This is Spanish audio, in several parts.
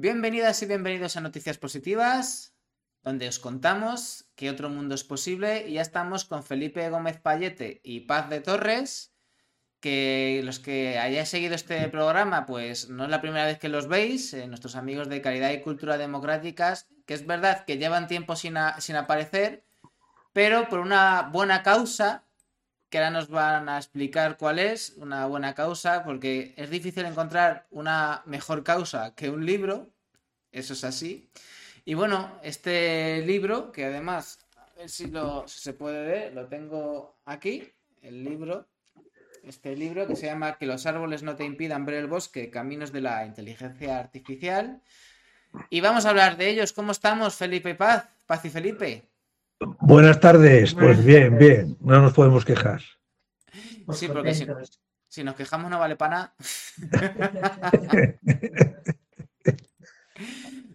Bienvenidas y bienvenidos a Noticias Positivas, donde os contamos que otro mundo es posible. Y ya estamos con Felipe Gómez Payete y Paz de Torres, que los que hayáis seguido este programa, pues no es la primera vez que los veis, eh, nuestros amigos de Calidad y Cultura Democráticas, que es verdad que llevan tiempo sin, sin aparecer, pero por una buena causa que ahora nos van a explicar cuál es una buena causa, porque es difícil encontrar una mejor causa que un libro, eso es así. Y bueno, este libro, que además, a ver si, lo, se puede ver, lo tengo aquí, el libro, este libro que se llama Que los árboles no te impidan ver el bosque, Caminos de la Inteligencia Artificial. Y vamos a hablar de ellos. ¿Cómo estamos, Felipe Paz? Paz y Felipe. Buenas tardes, pues bien, bien, no nos podemos quejar. Sí, porque si, nos quejamos no vale para nada.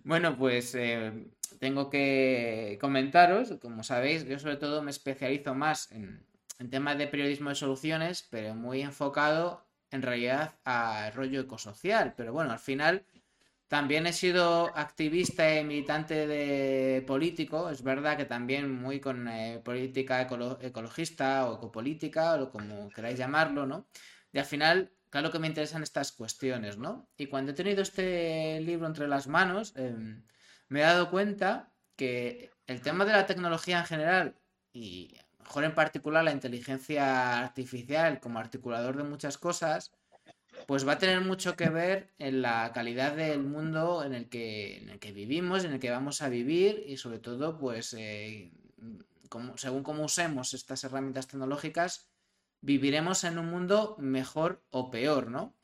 bueno, pues eh, tengo que comentaros, como sabéis, yo sobre todo me especializo más en, en temas de periodismo de soluciones, pero muy enfocado en realidad a rollo ecosocial. Pero bueno, al final también he sido activista y militante de político, es verdad que también muy con eh, política ecologista o ecopolítica, o como queráis llamarlo, ¿no? Y al final, claro que me interesan estas cuestiones, ¿no? Y cuando he tenido este libro entre las manos, em, me he dado cuenta que el tema de la tecnología en general, y mejor en particular la inteligencia artificial como articulador de muchas cosas, pues va a tener mucho que ver en la calidad del mundo en el que, en el que vivimos, en el que vamos a vivir y sobre todo, pues, eh, como, según cómo usemos estas herramientas tecnológicas, viviremos en un mundo mejor o peor, ¿no?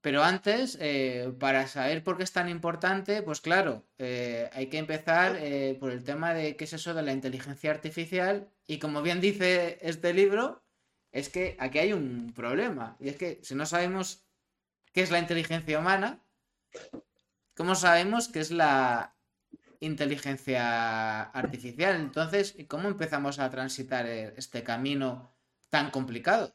Pero antes, eh, para saber por qué es tan importante, pues claro, eh, hay que empezar por el tema de qué es eso de la inteligencia artificial y como bien dice este libro, es que aquí hay un problema. Y es que si no sabemos qué es la inteligencia humana, ¿cómo sabemos qué es la inteligencia artificial? Entonces, ¿cómo empezamos a transitar este camino tan complicado?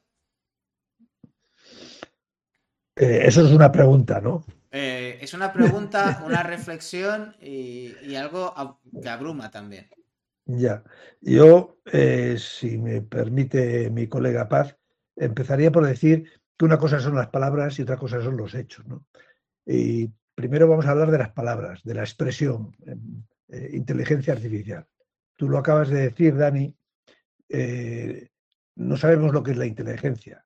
Eh, eso es una pregunta, ¿no? Eh, es una pregunta, una reflexión y algo que abruma también. Ya, yo, eh, si me permite mi colega Paz, empezaría por decir que una cosa son las palabras y otra cosa son los hechos. ¿no? Y primero vamos a hablar de las palabras, de la expresión, eh, inteligencia artificial. Tú lo acabas de decir, Dani, eh, no sabemos lo que es la inteligencia.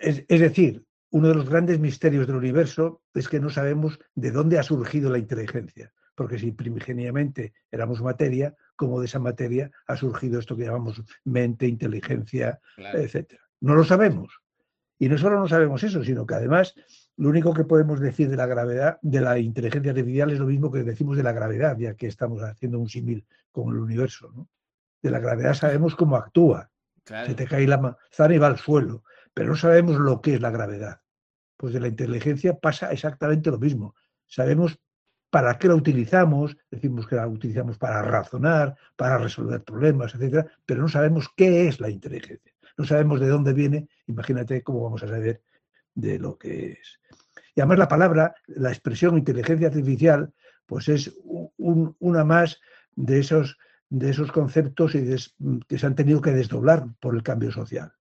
Es, es decir, uno de los grandes misterios del universo es que no sabemos de dónde ha surgido la inteligencia porque si primigeniamente éramos materia, como de esa materia ha surgido esto que llamamos mente, inteligencia, etcétera. No lo sabemos. Y no solo no sabemos eso, sino que además lo único que podemos decir de la gravedad, de la inteligencia artificial es lo mismo que decimos de la gravedad, ya que estamos haciendo un símil con el universo. De la gravedad sabemos cómo actúa. Se te cae la manzana y va al suelo, pero no sabemos lo que es la gravedad. Pues de la inteligencia pasa exactamente lo mismo. Sabemos para qué la utilizamos, decimos que la utilizamos para razonar, para resolver problemas, etcétera, pero no sabemos qué es la inteligencia. No sabemos de dónde viene, imagínate cómo vamos a saber de lo que es. Y además la palabra, la expresión inteligencia artificial, pues es una más de esos, de esos conceptos que se han tenido que desdoblar por el cambio social.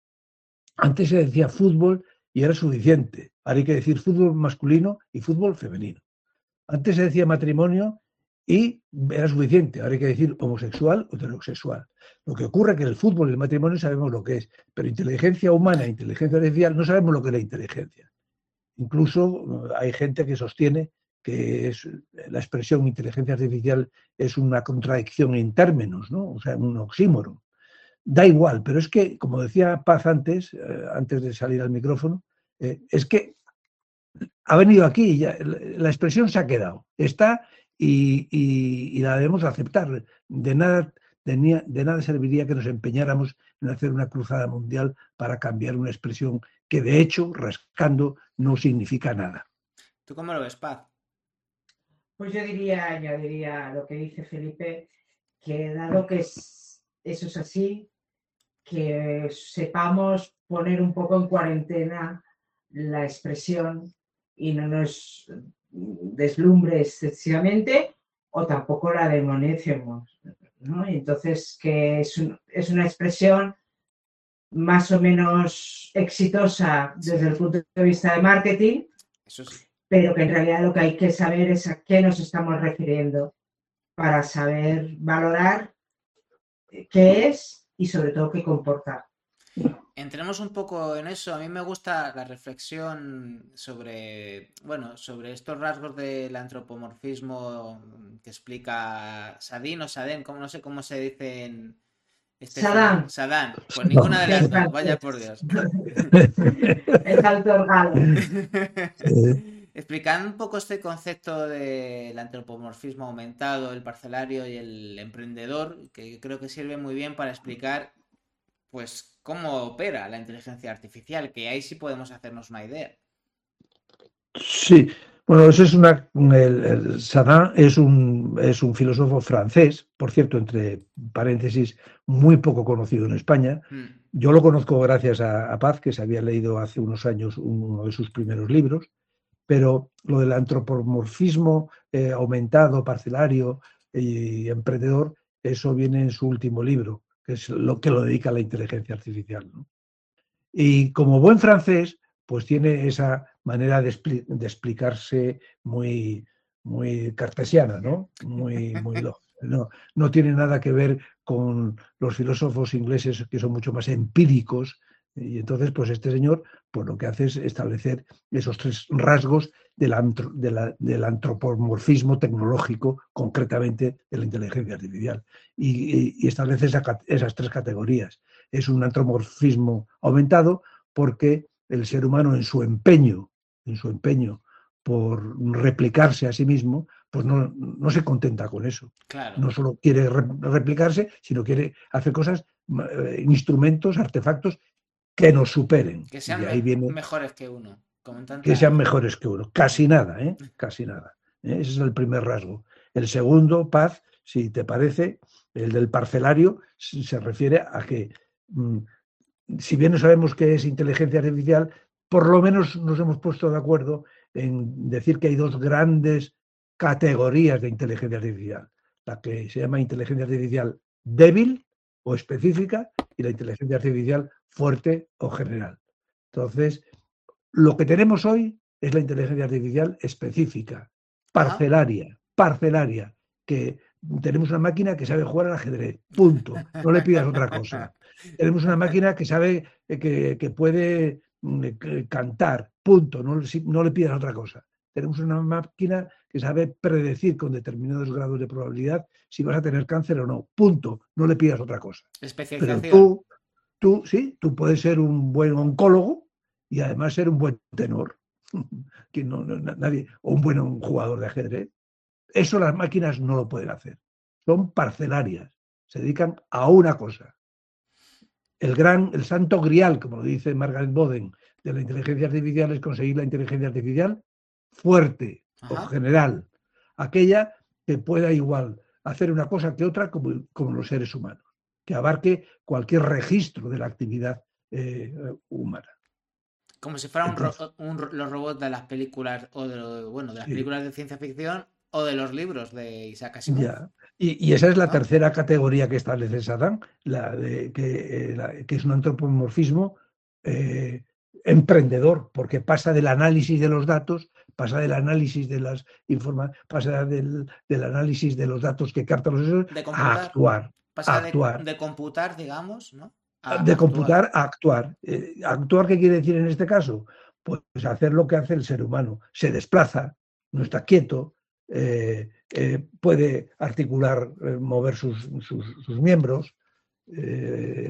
Antes se decía fútbol y era suficiente. Ahora hay que decir fútbol masculino y fútbol femenino. Antes se decía matrimonio y era suficiente. Ahora hay que decir homosexual o heterosexual. Lo que ocurre es que el fútbol y el matrimonio sabemos lo que es, pero inteligencia humana e inteligencia artificial no sabemos lo que es la inteligencia. Incluso hay gente que sostiene que es, la expresión inteligencia artificial es una contradicción en términos, ¿no? o sea, un oxímoron. Da igual, pero es que, como decía Paz antes, eh, antes de salir al micrófono, eh, es que ha venido aquí, ya, la expresión se ha quedado, está y, la debemos aceptar. De nada, de, de nada serviría que nos empeñáramos en hacer una cruzada mundial para cambiar una expresión que de hecho, rascando, no significa nada. ¿Tú cómo lo ves, Paz? Pues yo diría, añadiría lo que dice Felipe, que dado que eso es así, que sepamos poner un poco en cuarentena la expresión y no nos deslumbre excesivamente o tampoco la demonicemos. ¿no? Entonces, que es, es una expresión más o menos exitosa desde el punto de vista de marketing, Eso sí pero que en realidad lo que hay que saber es a qué nos estamos refiriendo para saber valorar qué es y sobre todo qué comporta. Entremos un poco en eso. A mí me gusta la reflexión sobre, bueno, sobre estos rasgos del antropomorfismo que explica Sadin o Sadén, como no sé cómo se dice en este Sadán. Sadán. Pues ninguna de las dos, vaya por Dios. Es alto Explicando un poco este concepto del antropomorfismo aumentado, el parcelario y el emprendedor, que creo que sirve muy bien para explicar pues cómo opera la inteligencia artificial, que ahí sí podemos hacernos una idea. Sí, bueno, eso es una. El, es un, es un filósofo francés, por cierto, entre paréntesis, muy poco conocido en España. Hmm. Yo lo conozco gracias a, a, Paz, que se había leído hace unos años uno de sus primeros libros pero lo del antropomorfismo eh, aumentado, parcelario y emprendedor, eso viene en su último libro, que es lo que lo dedica a la inteligencia artificial. Y como buen francés, pues tiene esa manera de, explicarse muy, muy cartesiana, ¿no? Muy, muy no, no tiene nada que ver con los filósofos ingleses que son mucho más empíricos y entonces, pues este señor, pues lo que hace es establecer esos tres rasgos del, antropomorfismo tecnológico, concretamente de la inteligencia artificial, y, establece esas tres categorías. Es un antropomorfismo aumentado porque el ser humano en su empeño, en su empeño por replicarse a sí mismo, pues no, se contenta con eso. No solo quiere replicarse, sino quiere hacer cosas, eh, instrumentos, artefactos que nos superen. Que sean mejores que uno. Que sean mejores que uno. Casi nada, ¿eh? Casi nada. ¿eh? Ese es el primer rasgo. El segundo, paz, si te parece, el del parcelario, se refiere a que, mm, si bien no sabemos qué es inteligencia artificial, por lo menos nos hemos puesto de acuerdo en decir que hay dos grandes categorías de inteligencia artificial. La que se llama inteligencia artificial débil o específica y la inteligencia artificial fuerte o general. Entonces, lo que tenemos hoy es la inteligencia artificial específica, parcelaria, parcelaria, que tenemos una máquina que sabe jugar al ajedrez, punto. No le pidas otra cosa. Tenemos una máquina que sabe eh, que, puede mm, eh, cantar, punto. No, no le pidas otra cosa. Tenemos una máquina que sabe predecir con determinados grados de probabilidad si vas a tener cáncer o no. Punto. No le pidas otra cosa. Especialización. Pero tú, Tú, sí, tú puedes ser un buen oncólogo y además ser un buen tenor. que no, nadie, o un buen jugador de ajedrez. Eso las máquinas no lo pueden hacer. Son parcelarias. Se dedican a una cosa. El gran, el santo grial, como lo dice Margaret Boden, de la inteligencia artificial es conseguir la inteligencia artificial fuerte o general. Aquella que pueda igual hacer una cosa que otra como los seres humanos que abarque cualquier registro de la actividad eh, humana. Como si fueran los robots de las películas o de, bueno, de las películas de ciencia ficción o de los libros de Isaac Asimov. Y, esa es la tercera categoría que establece Saddam, la de, que, eh, que es un antropomorfismo eh, emprendedor, porque pasa del análisis de los datos, pasa del análisis de las informaciones, pasa del, análisis de los datos que captan los sensores a actuar. Pasa De, computar, digamos, ¿no? de computar a actuar. Eh, ¿Actuar qué quiere decir en este caso? Pues hacer lo que hace el ser humano. Se desplaza, no está quieto, eh, eh, puede articular, mover sus, miembros,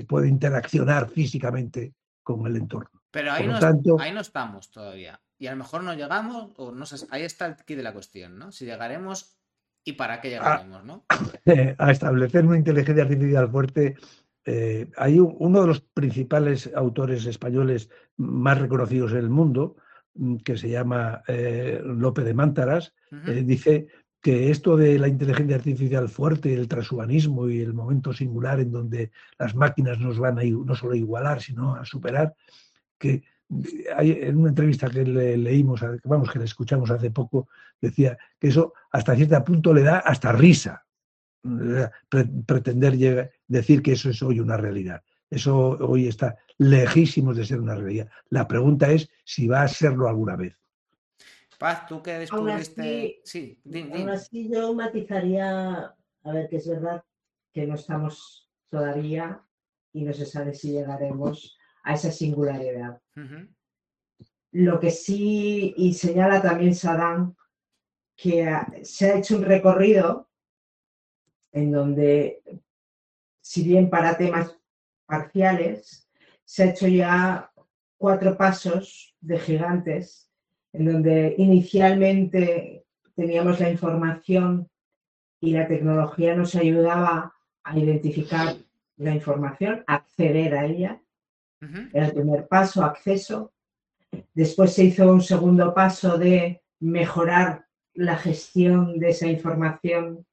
puede interaccionar físicamente con el entorno. Pero ahí, no, ahí no estamos todavía. Y a lo mejor no llegamos, o no sé, ahí está el key de la cuestión, ¿no? Si llegaremos y para qué llegaremos, ¿no? A, establecer una inteligencia artificial fuerte. Eh, hay uno de los principales autores españoles más reconocidos en el mundo, mm, que se llama eh, Lope de Mántaras, eh, dice que esto de la inteligencia artificial fuerte, el transhumanismo y el momento singular en donde las máquinas nos van a no solo a igualar, sino a superar, que en una entrevista que le, leímos, vamos, que le escuchamos hace poco, decía que eso hasta cierto punto le da hasta risa pretender decir que eso es hoy una realidad. Eso hoy está lejísimo de ser una realidad. La pregunta es si va a serlo alguna vez. Paz, tú que descubriste. sí, aún así yo matizaría, a ver, que es verdad que no estamos todavía y no se sabe si llegaremos a esa singularidad. Lo que sí, y señala también Saddam, que se ha hecho un recorrido en donde, si bien para temas parciales, se ha hecho ya cuatro pasos de gigantes, en donde inicialmente teníamos la información y la tecnología nos ayudaba a identificar la información, acceder a ella, era el primer paso, acceso. Después se hizo un segundo paso de mejorar la gestión de esa información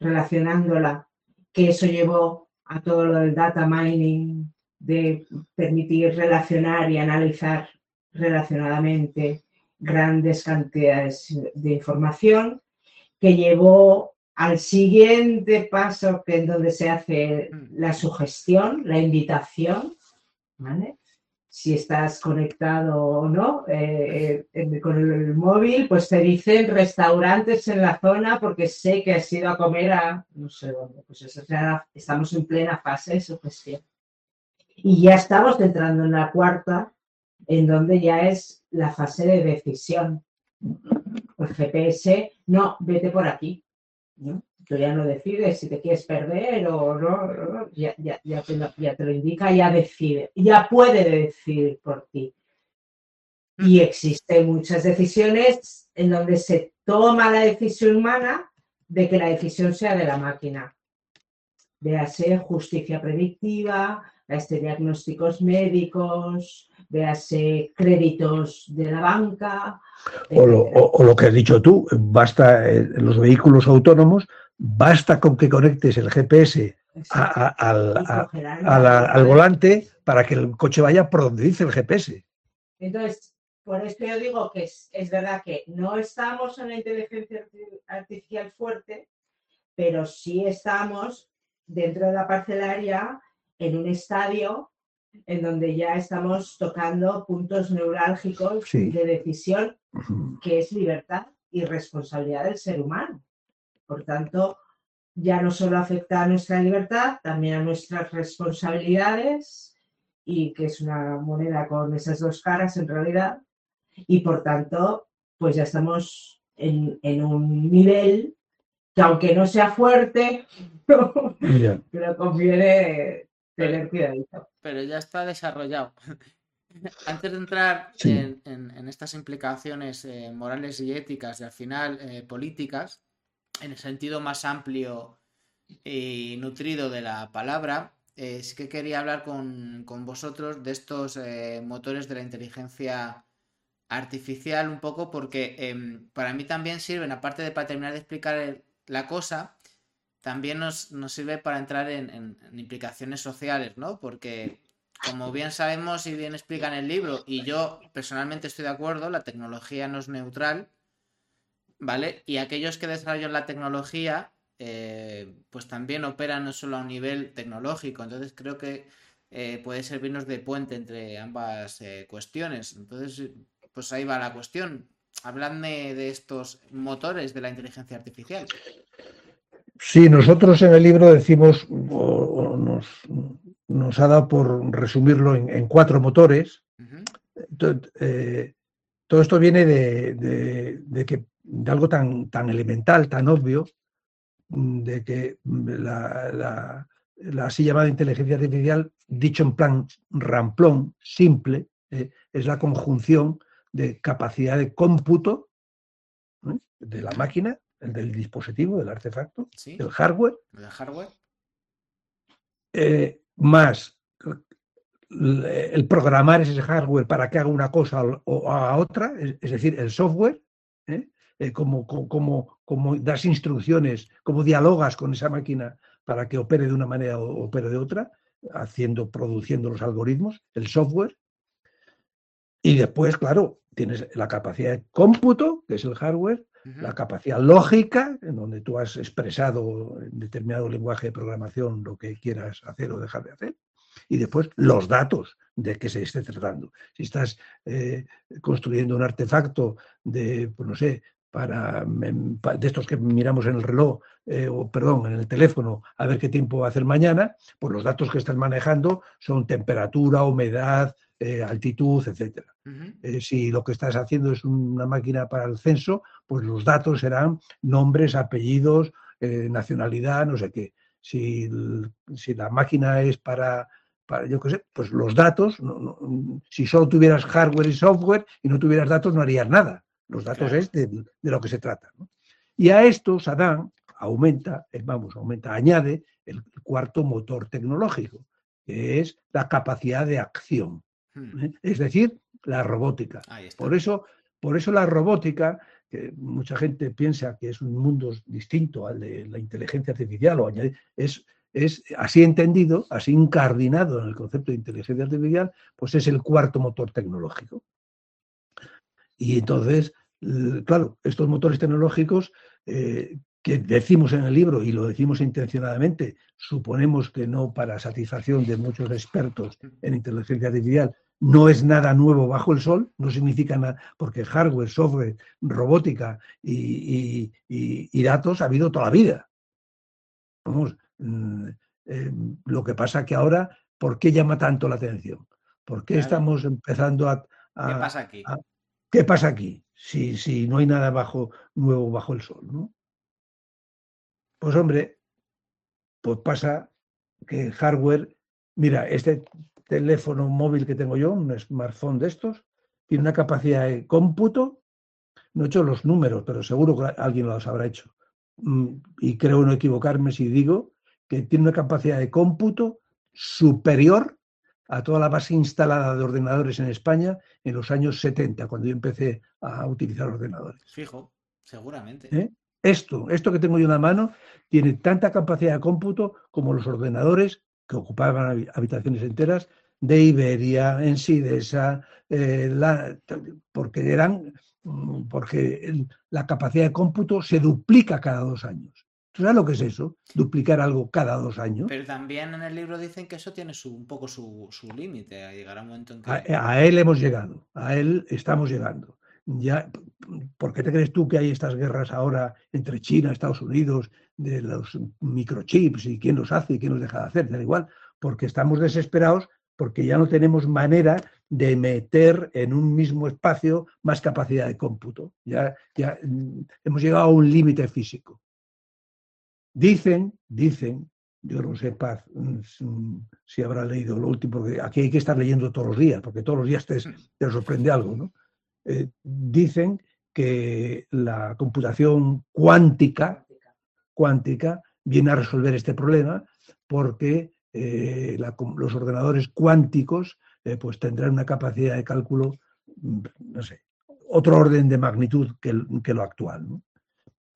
relacionándola, que eso llevó a todo lo del data mining, de permitir relacionar y analizar relacionadamente grandes cantidades de información, que llevó al siguiente paso, que es donde se hace la sugestión, la invitación, si estás conectado o no eh, eh, con el, móvil, pues te dicen restaurantes en la zona porque sé que has ido a comer a no sé dónde. Pues eso, estamos en plena fase de sugestión. Y ya estamos entrando en la cuarta, en donde ya es la fase de decisión. El GPS, no, vete por aquí. Tú ya no decides si te quieres perder o no, ya, te lo, indica, ya decide, ya puede decidir por ti. Y existen muchas decisiones en donde se toma la decisión humana de que la decisión sea de la máquina. Véase justicia predictiva, este diagnósticos médicos, véase créditos de la banca. O lo, o lo, que has dicho tú, basta eh, los vehículos autónomos Basta con que conectes el GPS al, volante para que el coche vaya por donde dice el GPS. Entonces, por esto yo digo que es, verdad que no estamos en la inteligencia artificial fuerte, pero sí estamos dentro de la parcelaria en un estadio en donde ya estamos tocando puntos neurálgicos de decisión, que es libertad y responsabilidad del ser humano. Por tanto, ya no solo afecta a nuestra libertad, también a nuestras responsabilidades y que es una moneda con esas dos caras en realidad. Y por tanto, pues ya estamos en, un nivel que aunque no sea fuerte, pero conviene tener cuidadito. Pero ya está desarrollado. Antes de entrar en, estas implicaciones eh, morales y éticas y al final eh, políticas, en el sentido más amplio y nutrido de la palabra, eh, sí que quería hablar con, vosotros de estos eh, motores de la inteligencia artificial un poco porque em, para mí también sirven, aparte de para terminar de explicar la cosa, también nos, sirve para entrar en, implicaciones sociales, ¿no? Porque como bien sabemos y bien explica en el libro, y yo personalmente estoy de acuerdo, la tecnología no es neutral, ¿vale? Y aquellos que desarrollan la tecnología, eh, pues también operan no solo a un nivel tecnológico, entonces creo que eh, puede servirnos de puente entre ambas eh, cuestiones. Entonces, pues ahí va la cuestión. Habladme de estos motores de la inteligencia artificial. Sí, nosotros en el libro decimos, o, nos, ha dado por resumirlo en, cuatro motores. Eh, todo esto viene de, que, de algo tan, tan elemental, tan obvio, de que la, así llamada inteligencia artificial, dicho en plan ramplón, simple, eh, es la conjunción de capacidad de cómputo ¿eh? de la máquina el del dispositivo, del artefacto, el hardware. El hardware. Eh, más el programar ese hardware para que haga una cosa o haga otra, es, decir, el software, ¿eh? Como, como, como, das instrucciones, como dialogas con esa máquina para que opere de una manera o opere de otra, haciendo, produciendo los algoritmos, el software. Y después, claro, tienes la capacidad de cómputo, que es el hardware, la capacidad lógica, en donde tú has expresado en determinado lenguaje de programación lo que quieras hacer o dejar de hacer, y después los datos de que se esté tratando. Si estás eh, construyendo un artefacto de, pues no sé, para, de estos que miramos en el reloj, eh, o perdón, en el teléfono, a ver qué tiempo va a hacer mañana, pues los datos que estás manejando son temperatura, humedad, eh, altitud, etcétera. Eh, si lo que estás haciendo es una máquina para el censo, pues los datos serán nombres, apellidos, nacionalidad, no sé qué. Si, la máquina es para, para, yo qué sé, pues los datos, si solo tuvieras hardware y software y no tuvieras datos, no harías nada. Los datos es de, lo que se trata. Y a esto Sadán aumenta, eh, vamos, aumenta, añade el cuarto motor tecnológico, que es la capacidad de acción. Hmm. Es decir, la robótica. Por eso, por eso la robótica, que mucha gente piensa que es un mundo distinto al de la inteligencia artificial, o es, es así entendido, así incardinado en el concepto de inteligencia artificial, pues es el cuarto motor tecnológico. Y entonces, claro, estos motores tecnológicos eh, que decimos en el libro, y lo decimos intencionadamente, suponemos que no para satisfacción de muchos expertos en inteligencia artificial, no es nada nuevo bajo el sol, no significa nada, porque hardware, software, robótica y, datos ha habido toda la vida. Vamos, mm, eh, lo que pasa que ahora, ¿por qué llama tanto la atención? ¿Por qué estamos empezando a, ¿Qué pasa aquí? ¿Qué pasa aquí? Si, si no hay nada bajo, nuevo bajo el sol, ¿no? Pues hombre, pues pasa que el hardware, mira, este teléfono móvil que tengo yo, un smartphone de estos, tiene una capacidad de cómputo, no he hecho los números, pero seguro que alguien los habrá hecho. Mm, y creo no equivocarme si digo que tiene una capacidad de cómputo superior a toda la base instalada de ordenadores en España en los años 70, cuando yo empecé a utilizar ordenadores. Fijo, seguramente. ¿Eh? Esto, esto que tengo yo en la mano, tiene tanta capacidad de cómputo como los ordenadores que ocupaban habitaciones enteras de Iberia, en Sidesa, eh, porque eran mm, porque la capacidad de cómputo se duplica cada dos años. ¿Tú sabes lo que es eso? Duplicar algo cada dos años. Pero también en el libro dicen que eso tiene su, un poco su, límite. Llegará un momento en que. A, él hemos llegado, a él estamos llegando. Ya, ¿Por qué te crees tú que hay estas guerras ahora entre China, Estados Unidos, de los microchips y quién los hace y quién los deja de hacer? Da igual, porque estamos desesperados porque ya no tenemos manera de meter en un mismo espacio más capacidad de cómputo. Ya, ya mm, hemos llegado a un límite físico. Dicen, dicen, yo no sé, Paz, mm, si habrá leído lo último, porque aquí hay que estar leyendo todos los días, porque todos los días te, te sorprende algo, ¿no? Eh, dicen que la computación cuántica, cuántica viene a resolver este problema porque eh, los ordenadores cuánticos eh, pues tendrán una capacidad de cálculo, mm, no sé, otro orden de magnitud que, lo actual.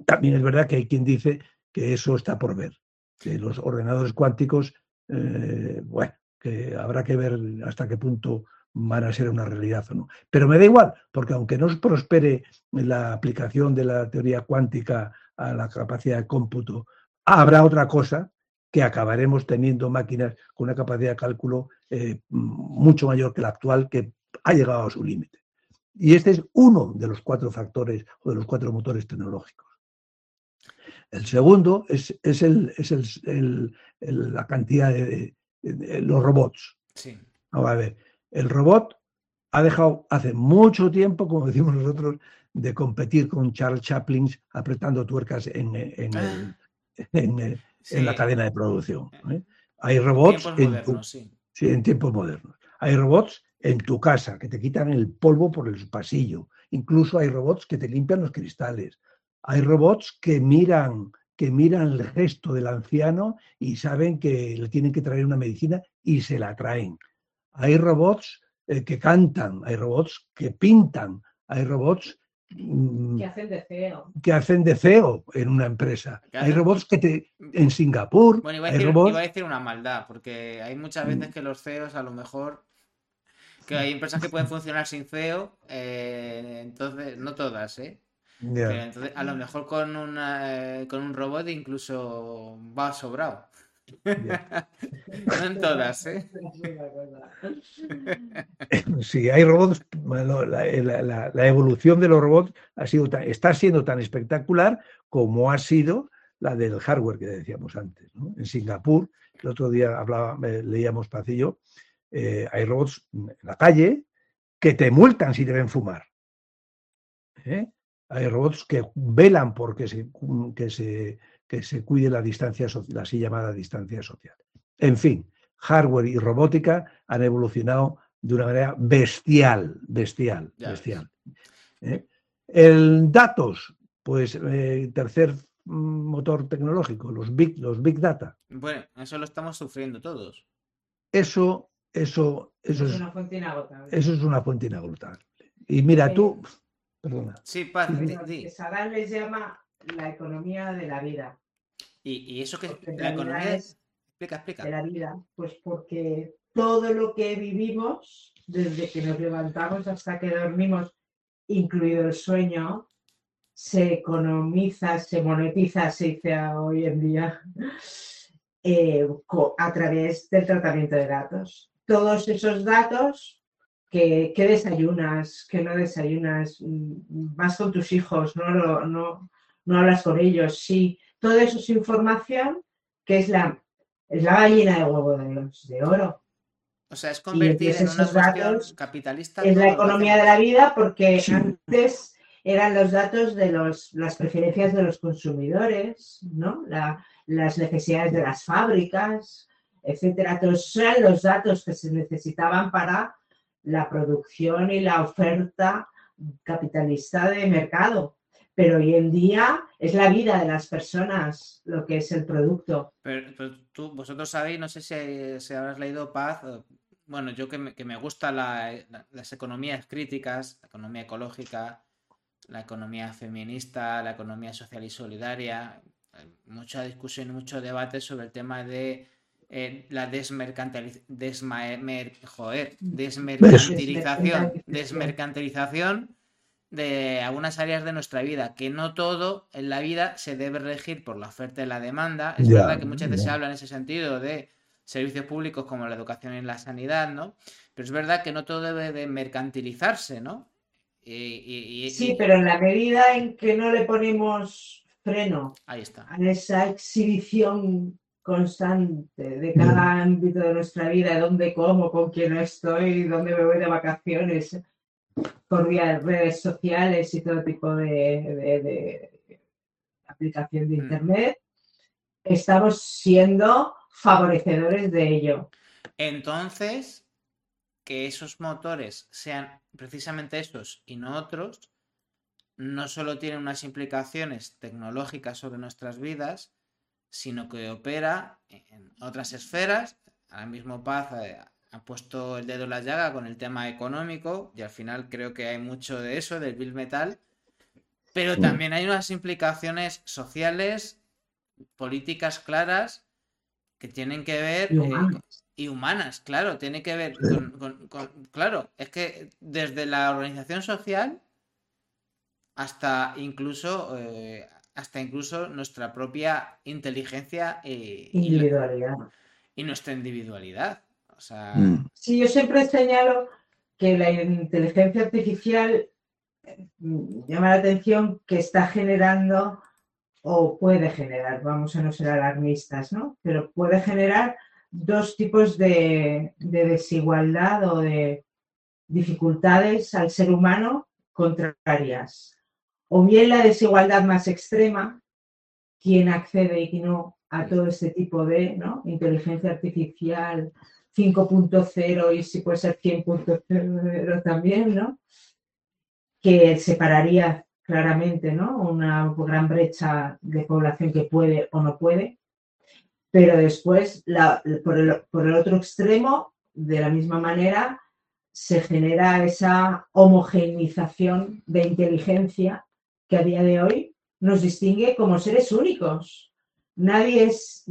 También es verdad que hay quien dice que eso está por ver, que los ordenadores cuánticos, eh, bueno, que habrá que ver hasta qué punto van a ser una realidad o no. Pero me da igual, porque aunque no prospere la aplicación de la teoría cuántica a la capacidad de cómputo, habrá otra cosa que acabaremos teniendo máquinas con una capacidad de cálculo eh, mucho mayor que la actual, que ha llegado a su límite. Y este es uno de los cuatro factores o de los cuatro motores tecnológicos. El segundo es, el, es la cantidad de, los robots. Sí. a ver, el robot ha dejado hace mucho tiempo, como decimos nosotros, de competir con Charles Chaplin apretando tuercas en, en, ah. la cadena de producción. ¿eh? Hay robots en, tiempos modernos. Hay robots en tu casa que te quitan el polvo por el pasillo. Incluso hay robots que te limpian los cristales. Hay robots que miran que miran el gesto del anciano y saben que le tienen que traer una medicina y se la traen. Hay robots eh, que cantan, hay robots que pintan, hay robots mm, que hacen de CEO. Que hacen de CEO en una empresa. Hay robots que te. En Singapur. Bueno, iba a, decir, iba a, decir, una maldad, porque hay muchas veces que los CEOs a lo mejor. Que hay empresas que pueden funcionar sin CEO, eh, entonces, no todas, ¿eh? Entonces, a lo mejor con, una, eh, con un robot incluso va sobrado no en todas, ¿eh? Sí, hay robots. La, evolución de los robots ha sido está siendo tan espectacular como ha sido la del hardware que decíamos antes. En Singapur, el otro día hablaba, leíamos Pacillo, eh, hay robots en la calle que te multan si te ven fumar. ¿eh? Hay robots que velan porque se, que se que se cuide la distancia, la así llamada distancia social. En fin, hardware y robótica han evolucionado de una manera bestial, bestial, bestial. ¿eh? El datos, pues eh, tercer motor tecnológico, los big, los big data. Bueno, eso lo estamos sufriendo todos. Eso, eso, eso, es, una fuente inagotable. Eso es una fuente inagotable. Y mira, tú, perdona. Sí, Paz, les llama la economía de la vida. ¿Y, eso que la economía es? Explica, explica. De la vida, pues porque todo lo que vivimos, desde que nos levantamos hasta que dormimos, incluido el sueño, se economiza, se monetiza, se dice hoy en día, eh, a través del tratamiento de datos. Todos esos datos que, desayunas, que no desayunas, vas con tus hijos, no, no, no hablas con ellos, sí. Todo eso es información que es la, es la gallina de huevo de, de oro. O sea, es convertir en una cuestión capitalista. Es la economía de la vida porque antes eran los datos de los, las preferencias de los consumidores, ¿no? las necesidades de las fábricas, etcétera. Todos eran los datos que se necesitaban para la producción y la oferta capitalista de mercado pero hoy en día es la vida de las personas lo que es el producto. Pero, tú, vosotros sabéis, no sé si, habrás leído Paz, bueno, yo que me, que me gusta las economías críticas, la economía ecológica, la economía feminista, la economía social y solidaria, mucha discusión mucho debate sobre el tema de eh, la desmercantilización, desmercantilización, desmercantilización de algunas áreas de nuestra vida, que no todo en la vida se debe regir por la oferta y la demanda. Es verdad que muchas veces se habla en ese sentido de servicios públicos como la educación y la sanidad, ¿no? Pero es verdad que no todo debe de mercantilizarse, ¿no? sí, pero en la medida en que no le ponemos freno Ahí está. a esa exhibición constante de cada ámbito de nuestra vida, dónde como, con quién estoy, dónde me voy de vacaciones, por vía redes sociales y todo tipo de, aplicación de mm. Internet, estamos siendo favorecedores de ello. Entonces, que esos motores sean precisamente estos y no otros, no solo tienen unas implicaciones tecnológicas sobre nuestras vidas, sino que opera en otras esferas. Ahora mismo Paz eh, ha puesto el dedo en la llaga con el tema económico y al final creo que hay mucho de eso, del Bill Metal, pero también hay unas implicaciones sociales, políticas claras, que tienen que ver y eh, humanas, claro, tiene que ver con, claro, es que desde la organización social hasta incluso eh, hasta incluso nuestra propia inteligencia e individualidad. Y, nuestra individualidad. O sea... Mm. Sí, yo siempre señalo que la inteligencia artificial mm, llama la atención que está generando o puede generar, vamos a no ser alarmistas, ¿no? Pero puede generar dos tipos de, desigualdad o de dificultades al ser humano contrarias. O bien la desigualdad más extrema, quien accede y quién no a todo este tipo de ¿no? inteligencia artificial 5.0 y si puede ser 100.0 también, ¿no? que separaría claramente, ¿no? Una gran brecha de población que puede o no puede. Pero después, por, el, por el otro extremo, de la misma manera, se genera esa homogeneización de inteligencia que a día de hoy nos distingue como seres únicos. Nadie es,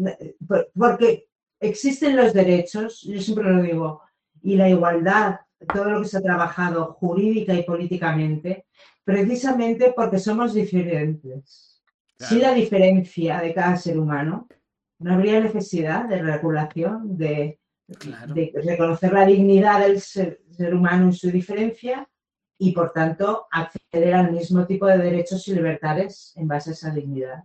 porque existen los derechos, yo siempre lo digo, y la igualdad, todo lo que se ha trabajado jurídica y políticamente, precisamente porque somos diferentes. Si la diferencia de cada ser humano, no habría necesidad de regulación, de, reconocer la dignidad del ser, humano en su diferencia y, por tanto, acceder al mismo tipo de derechos y libertades en base a esa dignidad.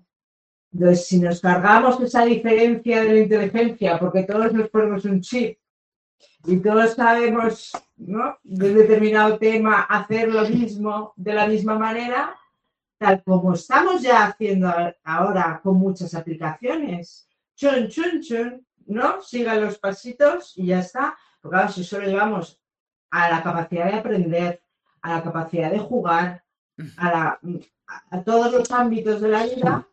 Entonces, si nos cargamos esa diferencia de la inteligencia, porque todos nos ponemos un chip y todos sabemos ¿no? de determinado tema hacer lo mismo de la misma manera, tal como estamos ya haciendo ahora con muchas aplicaciones. Chun, chun, chun, ¿no? Sigan los pasitos y ya está. Porque claro, si solo llevamos a la capacidad de aprender, a la capacidad de jugar, a, a todos los ámbitos de la vida,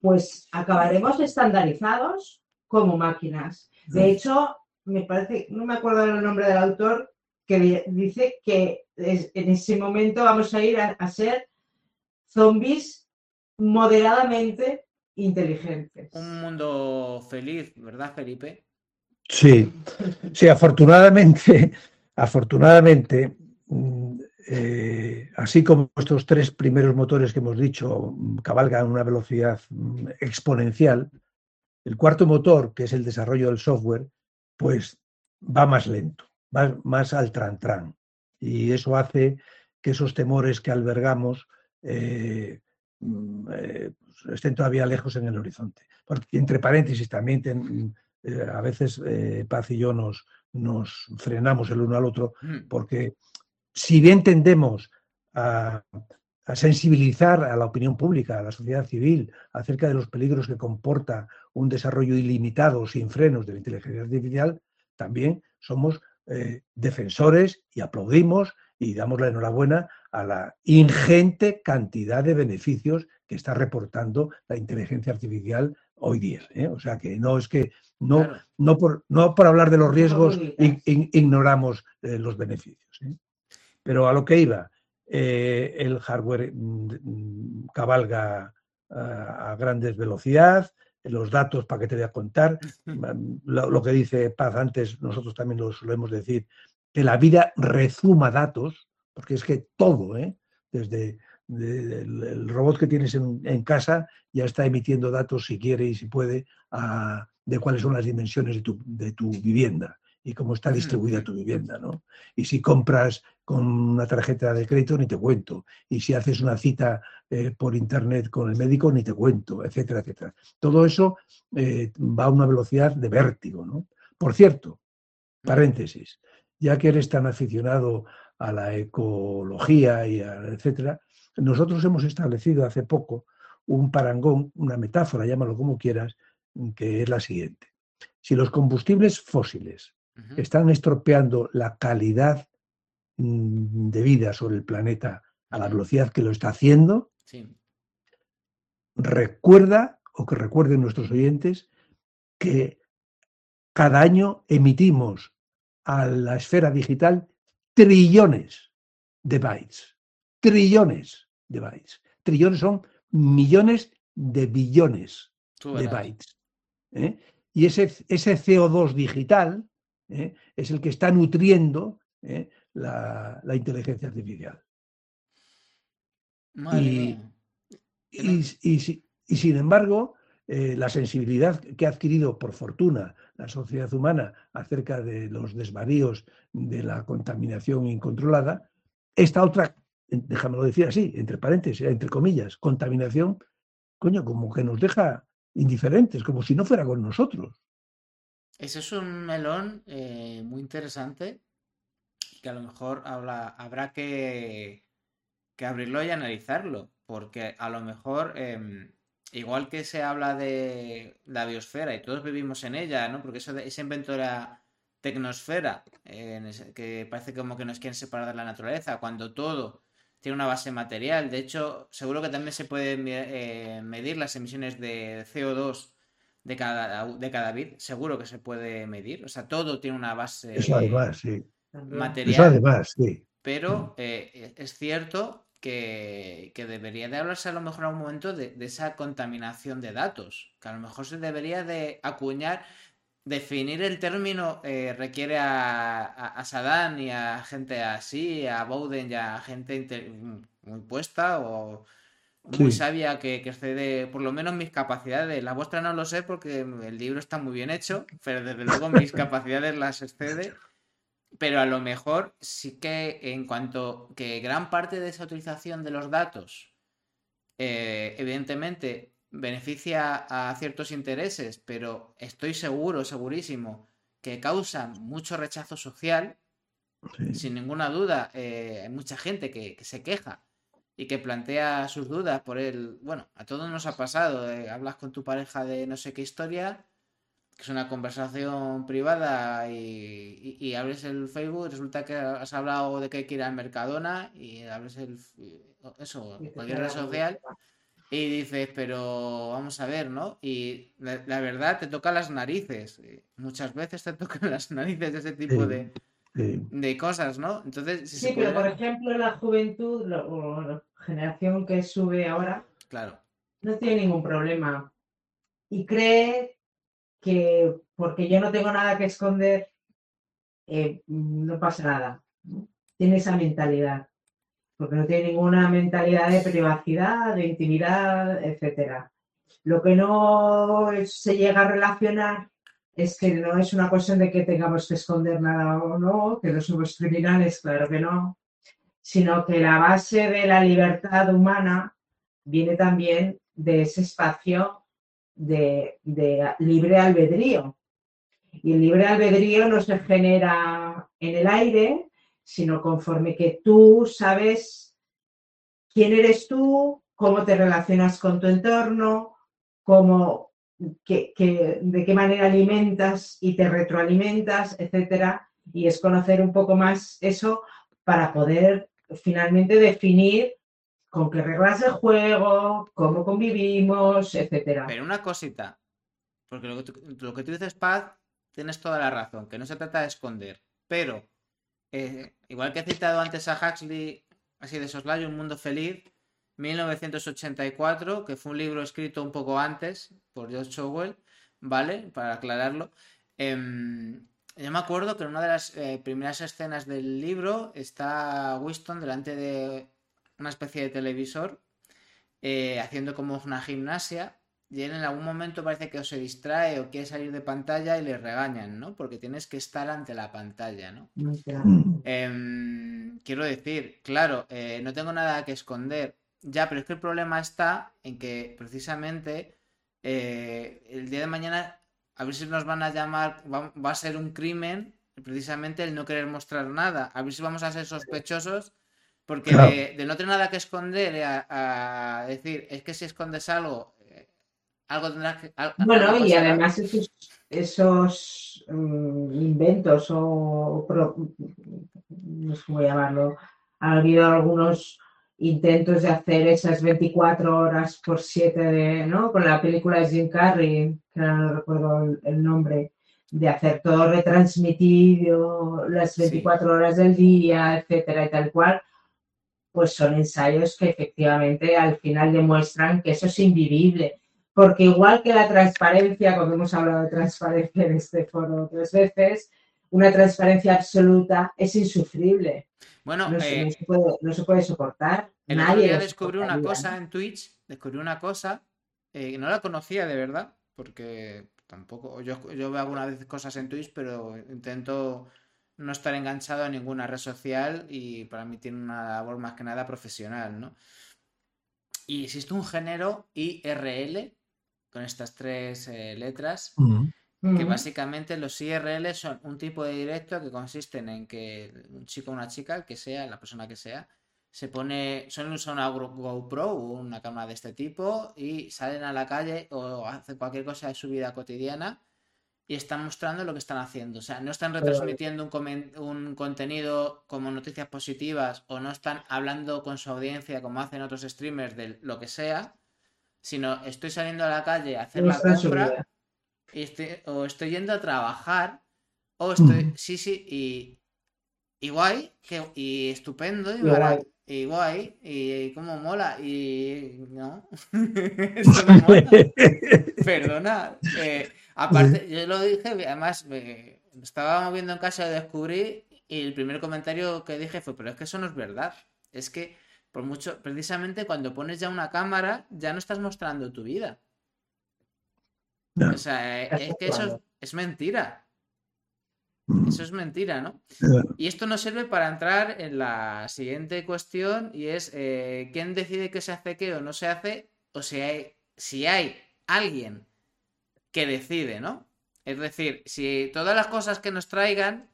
pues acabaremos estandarizados como máquinas. De hecho, me parece, no me acuerdo el nombre del autor, que dice que en ese momento vamos a ir a, ser zombies moderadamente inteligentes. Un mundo feliz, ¿verdad, Felipe? Sí, sí, afortunadamente, afortunadamente, mm, eh, así como estos tres primeros motores que hemos dicho cabalgan a una velocidad mm, exponencial, el cuarto motor, que es el desarrollo del software, pues va más lento, va más al tran-tran. Y eso hace que esos temores que albergamos eh, mm, eh, pues, estén todavía lejos en el horizonte. Porque, entre paréntesis, también a veces Paz y yo nos, nos frenamos el uno al otro, mm. porque si bien tendemos a, a sensibilizar a la opinión pública, a la sociedad civil, acerca de los peligros que comporta un desarrollo ilimitado sin frenos de la inteligencia artificial, también somos eh, defensores y aplaudimos y damos la enhorabuena a la ingente cantidad de beneficios que está reportando la inteligencia artificial hoy día. ¿eh? O sea que no es que no, no, por, no por hablar de los riesgos ignoramos eh, los beneficios. Pero a lo que iba, el hardware mm, cabalga a grandes velocidades, los datos para que te voy a contar. Lo, que dice Paz antes, nosotros también lo solemos decir, que la vida rezuma datos, porque es que todo, ¿eh? desde el, robot que tienes en, casa ya está emitiendo datos si quiere y si puede de cuáles son las dimensiones de tu, de tu vivienda y cómo está distribuida tu vivienda, ¿no? Y si compras con una tarjeta de crédito, ni te cuento. Y si haces una cita eh, por internet con el médico, ni te cuento, etcétera, etcétera. Todo eso eh, va a una velocidad de vértigo, ¿no? Por cierto, paréntesis, ya que eres tan aficionado a la ecología y a, etcétera, nosotros hemos establecido hace poco un parangón, una metáfora, llámalo como quieras, que es la siguiente. Si los combustibles fósiles están estropeando la calidad mm, de vida sobre el planeta a la velocidad que lo está haciendo. Recuerda, o que recuerden nuestros oyentes, que cada año emitimos a la esfera digital trillones de bytes. Trillones de bytes. Trillones son millones de billones de bytes. ¿eh? Y ese, ese CO2 digital ¿eh? es el que está nutriendo ¿eh? la, la, inteligencia artificial. Y, y, y, y, sin embargo, eh, la sensibilidad que ha adquirido, por fortuna, la sociedad humana acerca de los desvaríos de la contaminación incontrolada, esta otra, déjamelo decir así, entre paréntesis, entre comillas, contaminación, coño, como que nos deja indiferentes, como si no fuera con nosotros. Ese es un melón eh, muy interesante que a lo mejor habla, habrá que, abrirlo y analizarlo, porque a lo mejor, eh, igual que se habla de la biosfera y todos vivimos en ella, ¿no? Porque eso, ese invento de la tecnosfera, eh, que parece como que nos quieren separar de la naturaleza, cuando todo tiene una base material. De hecho, seguro que también se puede eh, medir las emisiones de CO2 de cada, de cada bit. Seguro que se puede medir. O sea, todo tiene una base Eso además, sí. material. Eso además, sí. Pero eh, es cierto que, que, debería de hablarse a lo mejor a un momento de, de, esa contaminación de datos. Que a lo mejor se debería de acuñar definir el término eh, requiere a, a, a, Saddam y a gente así, a Bowden y a gente muy puesta o muy sí. sabia que, que, excede por lo menos mis capacidades. La vuestra no lo sé porque el libro está muy bien hecho, pero desde luego mis capacidades las excede. Pero a lo mejor sí que en cuanto que gran parte de esa utilización de los datos, eh, evidentemente beneficia a ciertos intereses, pero estoy seguro, segurísimo, que causan mucho rechazo social, sí. sin ninguna duda. Eh, hay mucha gente que, que, se queja y que plantea sus dudas por él. Bueno, a todos nos ha pasado. Eh, hablas con tu pareja de no sé qué historia, que es una conversación privada, y, y, y abres el Facebook, resulta que has hablado de que hay que ir al Mercadona, y abres el. Eso, cualquier red social. Y dices, pero vamos a ver, ¿no? Y la, la, verdad te toca las narices. Muchas veces te tocan las narices de ese tipo de, sí. de cosas, ¿no? Entonces, si sí, pero puede... por ejemplo, la juventud lo, o la generación que sube ahora, claro. no tiene ningún problema. Y cree que porque yo no tengo nada que esconder, eh, no pasa nada. Tiene esa mentalidad porque no tiene ninguna mentalidad de privacidad, de intimidad, etc. Lo que no se llega a relacionar es que no es una cuestión de que tengamos que esconder nada o no, que no somos criminales, claro que no, sino que la base de la libertad humana viene también de ese espacio de, libre albedrío. Y el libre albedrío no se genera en el aire, sino conforme que tú sabes quién eres tú, cómo te relacionas con tu entorno, cómo, que, de qué manera alimentas y te retroalimentas, etcétera. Y es conocer un poco más eso para poder finalmente definir con qué reglas de juego, cómo convivimos, etcétera. Pero una cosita, porque lo que, tú, lo que tú dices, Paz, tienes toda la razón, que no se trata de esconder, pero eh, igual que he citado antes a Huxley, así de soslayo, Un Mundo Feliz, 1984, que fue un libro escrito un poco antes por George Orwell, ¿vale? Para aclararlo. Eh, yo me acuerdo que en una de las eh, primeras escenas del libro está Winston delante de una especie de televisor, eh, haciendo como una gimnasia, y él en algún momento parece que o se distrae o quiere salir de pantalla y le regañan, ¿no? Porque tienes que estar ante la pantalla, ¿no? Eh, quiero decir, claro, eh, no tengo nada que esconder. Ya, pero es que el problema está en que precisamente eh, el día de mañana, a ver si nos van a llamar, va, va, a ser un crimen, precisamente el no querer mostrar nada. A ver si vamos a ser sospechosos. Porque claro. de, de, no tener nada que esconder a, a decir, es que si escondes algo, algo tendrá que. Algo bueno, y además esos, esos um, inventos o. Pro, no sé cómo llamarlo. Ha habido algunos intentos de hacer esas 24 horas por 7 de, ¿no? Con la película de Jim Carrey, que no recuerdo el, nombre, de hacer todo retransmitido, las 24 sí. horas del día, etcétera, y tal cual, pues son ensayos que efectivamente al final demuestran que eso es invivible Porque igual que la transparencia, como hemos hablado de transparencia en este foro tres veces, una transparencia absoluta es insufrible. Bueno, No se, eh, no se puede, no se puede soportar. El otro Nadie día lo descubrí una cosa en Twitch, descubrí una cosa eh, que no la conocía de verdad, porque tampoco, yo, yo veo algunas veces cosas en Twitch, pero intento no estar enganchado a ninguna red social y para mí tiene una labor más que nada profesional, ¿no? Y existe un género IRL con estas tres eh, letras que básicamente los IRL son un tipo de directo que consisten en que un chico o una chica, el que sea, la persona que sea, se pone, suelen usar una Go- GoPro o una cámara de este tipo y salen a la calle o hacen cualquier cosa de su vida cotidiana y están mostrando lo que están haciendo. O sea, no están retransmitiendo un, un contenido como noticias positivas o no están hablando con su audiencia como hacen otros streamers de lo que sea, sino estoy saliendo a la calle a hacer la compra vida. y estoy, o estoy yendo a trabajar, o estoy, Ujú. sí, sí, y, y guay, que, y estupendo, y, Y mara- guay. y como mola, y no, esto no mola, perdona. eh, aparte, yo lo dije, además, me estaba moviendo en casa y descubrí, y el primer comentario que dije fue, pero es que eso no es verdad, es que por mucho, precisamente cuando pones ya una cámara, ya no estás mostrando tu vida. No. O sea, eh, Eso es que eso es mentira. Mm. Eso es mentira, ¿no? Y esto nos sirve para entrar en la siguiente cuestión y es eh, quién decide qué se hace qué o no se hace o si hay, si hay alguien que decide, ¿no? Es decir, si todas las cosas que nos traigan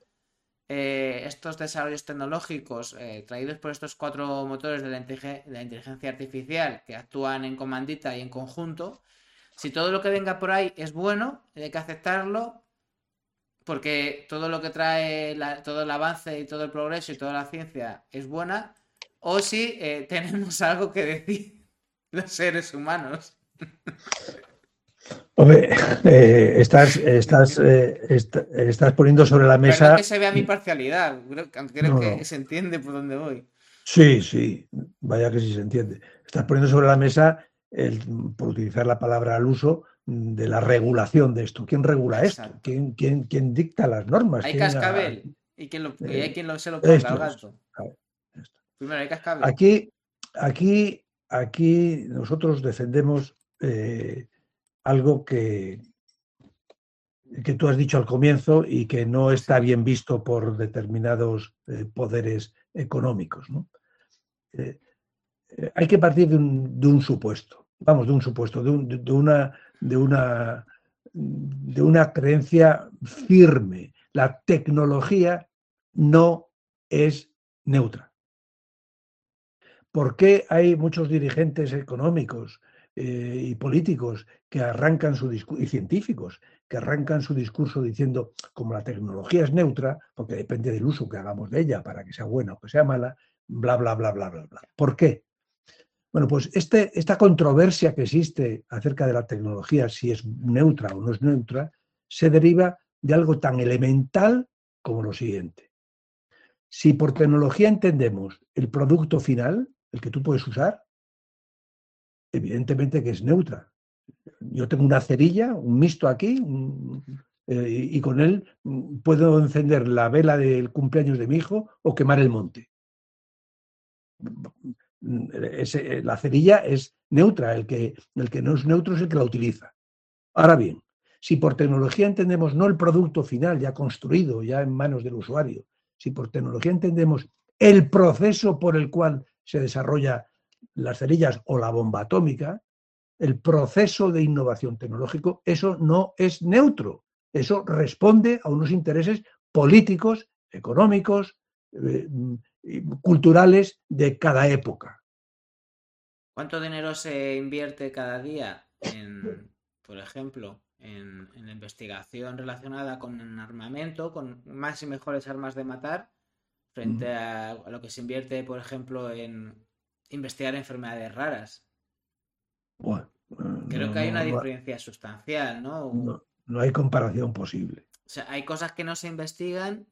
eh, estos desarrollos tecnológicos eh, traídos por estos cuatro motores de la, de la inteligencia artificial que actúan en comandita y en conjunto, si todo lo que venga por ahí es bueno, hay que aceptarlo porque todo lo que trae la- todo el avance y todo el progreso y toda la ciencia es buena, o si eh, tenemos algo que decir los seres humanos. Hombre, eh, estás, estás, eh, est- estás poniendo sobre la mesa. que se vea mi parcialidad, creo, creo No, que no. se entiende por dónde voy. Sí, sí, vaya que sí se entiende. Estás poniendo sobre la mesa, el, por utilizar la palabra al uso, de la regulación de esto. ¿Quién regula esto? ¿Quién, quién, quién dicta las normas? Hay ¿Quién la- cascabel y, quien lo, y hay Eh, quien lo, se lo ponga esto al gato. Esto. Primero hay cascabel. Aquí, aquí, aquí nosotros defendemos eh, algo que, que tú has dicho al comienzo y que no está bien visto por determinados eh, poderes económicos. ¿no? Eh, eh, hay que partir de un, de un supuesto, vamos, de un supuesto, de, un- de una, de, una, de una creencia firme. La tecnología no es neutra. ¿Por qué hay muchos dirigentes económicos eh, y políticos que arrancan su discurso, y científicos, que arrancan su discurso diciendo, como la tecnología es neutra, porque depende del uso que hagamos de ella para que sea buena o que sea mala, bla, bla, bla, bla, bla, bla. ¿Por qué? Bueno, pues este, esta controversia que existe acerca de la tecnología, si es neutra o no es neutra, se deriva de algo tan elemental como lo siguiente. Si por tecnología entendemos el producto final, el que tú puedes usar, evidentemente que es neutra. Yo tengo una cerilla, un misto aquí, eh, y con él mm, puedo encender la vela del cumpleaños de mi hijo o quemar el monte. Mm, ese- la cerilla es neutra, el que, el que no es neutro es el que la utiliza. Ahora bien, si por tecnología entendemos no el producto final ya construido, ya en manos del usuario, si por tecnología entendemos el proceso por el cual se desarrolla las cerillas o la bomba atómica, el proceso de innovación tecnológico, eso no es neutro. Eso responde a unos intereses políticos, económicos, eh, mm, culturales de cada época. ¿Cuánto dinero se invierte cada día en, por ejemplo, en, en la investigación relacionada con el armamento, con más y mejores armas de matar, frente a, a lo que se invierte, por ejemplo, en investigar enfermedades raras? Bueno, Creo no- que hay una no- no- diferencia sustancial, ¿no? no- no hay comparación posible. O sea, hay cosas que no se investigan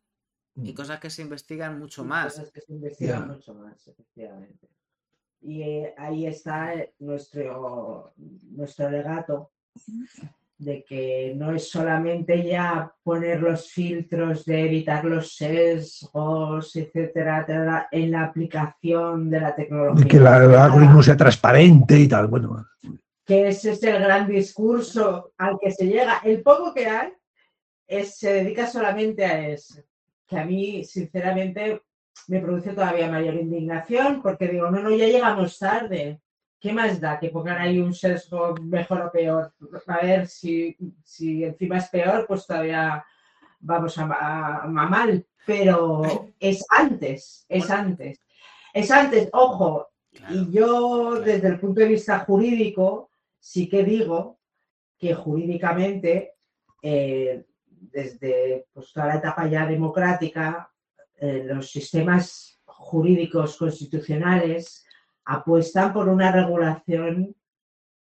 y Mm. cosas que se investigan mucho más. cosas que se investigan mucho más, efectivamente. Y eh, ahí está nuestro, nuestro legato de que no es solamente ya poner los filtros de evitar los sesgos, etcétera, etcétera, en la aplicación de la tecnología. Que la- el algoritmo sea transparente y tal. Bueno, que ese es el gran discurso al que se llega. El poco que hay es, se dedica solamente a eso, que a mí, sinceramente, me produce todavía mayor indignación porque digo, no, no, ya llegamos tarde. ¿Qué más da que pongan ahí un sesgo mejor o peor? A ver, si, si encima es peor, pues todavía vamos a, a- a mal. Pero es antes, es antes. Es antes, ojo, Claro. y yo, desde el punto de vista jurídico, sí que digo que jurídicamente, eh, desde pues, toda la etapa ya democrática, eh, los sistemas jurídicos constitucionales apuestan por una regulación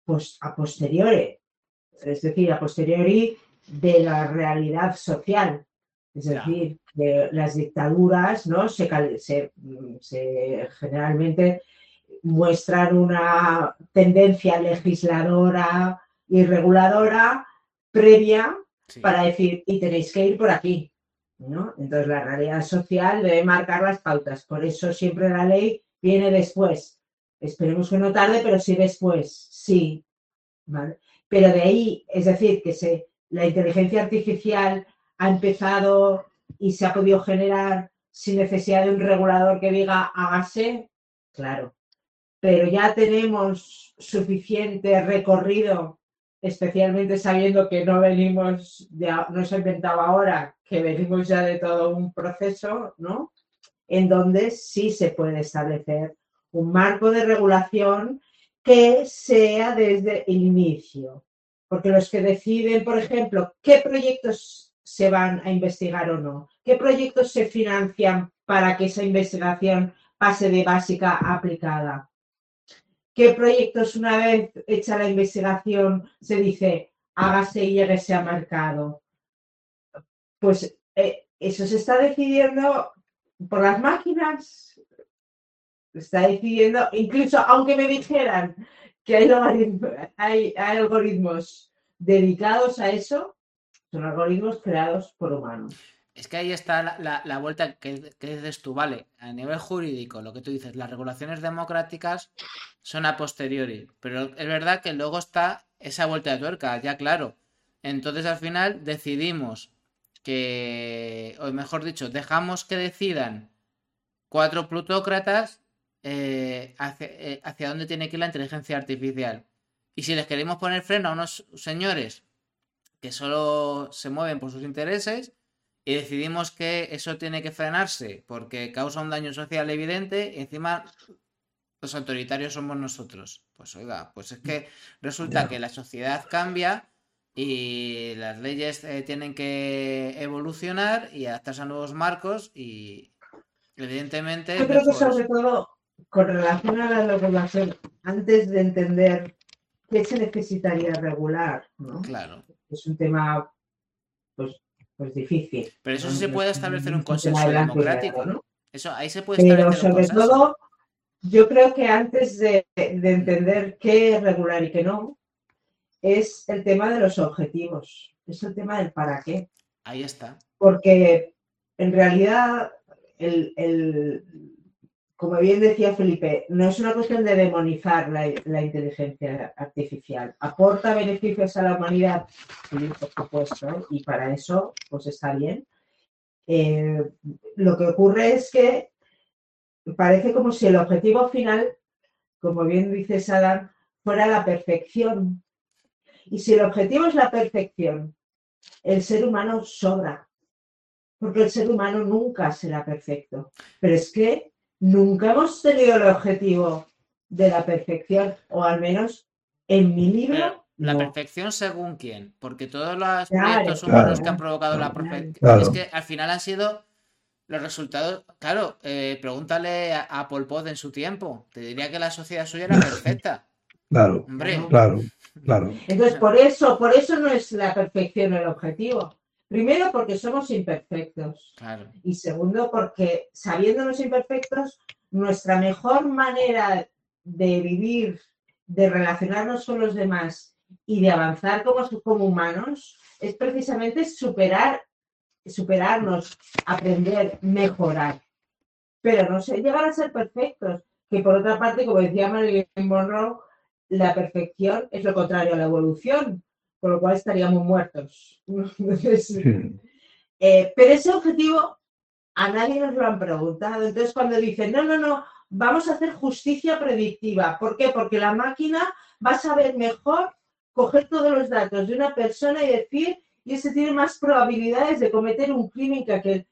pues, a posteriori, es decir, a posteriori de la realidad social. Es decir, que las dictaduras ¿no? se, se- se generalmente muestran una tendencia legisladora y reguladora previa Para decir, y tenéis que ir por aquí. ¿no? Entonces la realidad social debe marcar las pautas. Por eso siempre la ley viene después. Esperemos que no tarde, pero sí después. Sí. ¿vale? Pero de ahí, es decir, que se, la inteligencia artificial ha empezado y se ha podido generar sin necesidad de un regulador que diga hágase, claro. Pero ya tenemos suficiente recorrido, especialmente sabiendo que no venimos, de, no se ha inventado ahora, que venimos ya de todo un proceso, ¿no? En donde sí se puede establecer un marco de regulación que sea desde el inicio. Porque los que deciden, por ejemplo, qué proyectos se van a investigar o no, qué proyectos se financian para que esa investigación pase de básica a aplicada, qué proyectos una vez hecha la investigación se dice hágase y lléguese a mercado. Pues eh, eso se está decidiendo por las máquinas, se está decidiendo, incluso aunque me dijeran que hay, algoritmos dedicados a eso, son algoritmos creados por humanos. Es que ahí está la, vuelta que, que dices tú, vale, a nivel jurídico, lo que tú dices, las regulaciones democráticas son a posteriori, pero es verdad que luego está esa vuelta de tuerca, ya claro. Entonces al final decidimos que, o mejor dicho, dejamos que decidan cuatro plutócratas eh, hacia, eh, hacia dónde tiene que ir la inteligencia artificial. Y si les queremos poner freno a unos señores que solo se mueven por sus intereses, y decidimos que eso tiene que frenarse porque causa un daño social evidente y encima los autoritarios somos nosotros. Pues oiga, pues es que resulta Ya. que la sociedad cambia y las leyes eh, tienen que evolucionar y adaptarse a nuevos marcos y evidentemente Yo creo que pues, sobre todo con relación a la regulación, antes de entender qué se necesitaría regular, ¿no? claro. es un tema pues, pues difícil. Pero eso sí se puede es establecer un consenso democrático. ¿no? Eso ahí se puede Pero establecer un sobre todo, yo creo que antes de, de entender qué es regular y qué no, es el tema de los objetivos, es el tema del para qué. Ahí está. Porque en realidad, el, el- como bien decía Felipe, no es una cuestión de demonizar la, la inteligencia artificial. Aporta beneficios a la humanidad, sí, por supuesto, y para eso pues está bien. Eh, lo que ocurre es que parece como si el objetivo final, como bien dice Sadam, fuera la perfección. Y si el objetivo es la perfección, el ser humano sobra, porque el ser humano nunca será perfecto. Pero es que nunca hemos tenido el objetivo de la perfección, o al menos en mi libro. Pero la no. perfección según quién, porque todos los Claro, proyectos humanos claro, que han provocado la perfección, Claro. es que al final han sido los resultados, claro, eh, pregúntale a, a Pol Pot en su tiempo, te diría que la sociedad suya era perfecta, Claro, hombre, claro, claro. Entonces, por eso, por eso no es la perfección el objetivo. Primero, porque somos imperfectos. claro, Y segundo, porque sabiéndonos imperfectos, nuestra mejor manera de vivir, de relacionarnos con los demás y de avanzar como, como humanos es precisamente superar, superarnos, aprender, mejorar. Pero no sé, llegar a ser perfectos, que por otra parte, como decía Marilyn Monroe, la perfección es lo contrario a la evolución, por lo cual estaríamos muertos. Eh, pero ese objetivo a nadie nos lo han preguntado. Entonces, cuando dicen, no, no, no, vamos a hacer justicia predictiva. ¿Por qué? Porque la máquina va a saber mejor coger todos los datos de una persona y decir, y ese tiene más probabilidades de cometer un crimen que aquel.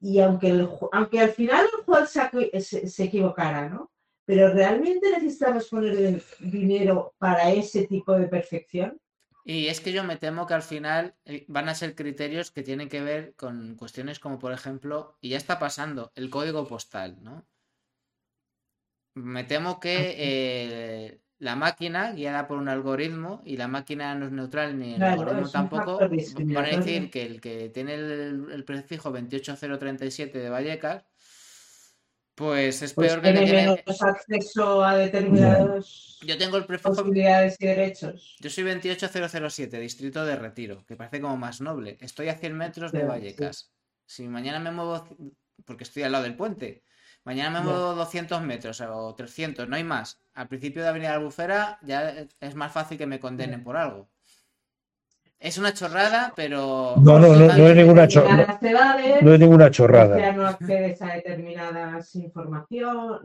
Y, aunque, aunque al final el juez se, se, equivocara, ¿no? Pero ¿realmente necesitamos poner dinero para ese tipo de perfección? Y es que yo me temo que al final eh, van a ser criterios que tienen que ver con cuestiones como, por ejemplo, y ya está pasando, el código postal, ¿no? Me temo que ah, eh, la máquina, guiada por un algoritmo, y la máquina no es neutral ni el algoritmo tampoco, van a decir que el que tiene el, el prefijo 28037 de Vallecas pues es pues peor que tiene menos acceso a determinados yo tengo el prefijo posibilidades y derechos. Yo soy 28007, distrito de Retiro, que parece como más noble. Estoy a 100 metros de Vallecas. Si mañana me muevo, porque estoy al lado del puente, mañana me muevo 200 metros o 300, no hay más. Al principio de Avenida Albufera ya es más fácil que me condenen por algo. Es una chorrada, pero. No, no, no, no es ninguna chorrada. No es ninguna chorrada. Ya no accedes a determinadas información.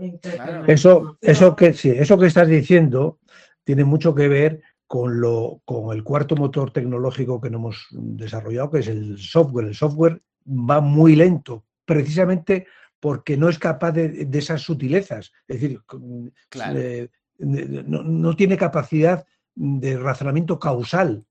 Eso, eso que sí, eso que estás diciendo tiene mucho que ver con lo, con el cuarto motor tecnológico que no hemos desarrollado, que es el software. El software va muy lento, precisamente porque no es capaz de, esas sutilezas. Es decir, eh, no, no tiene capacidad de razonamiento causal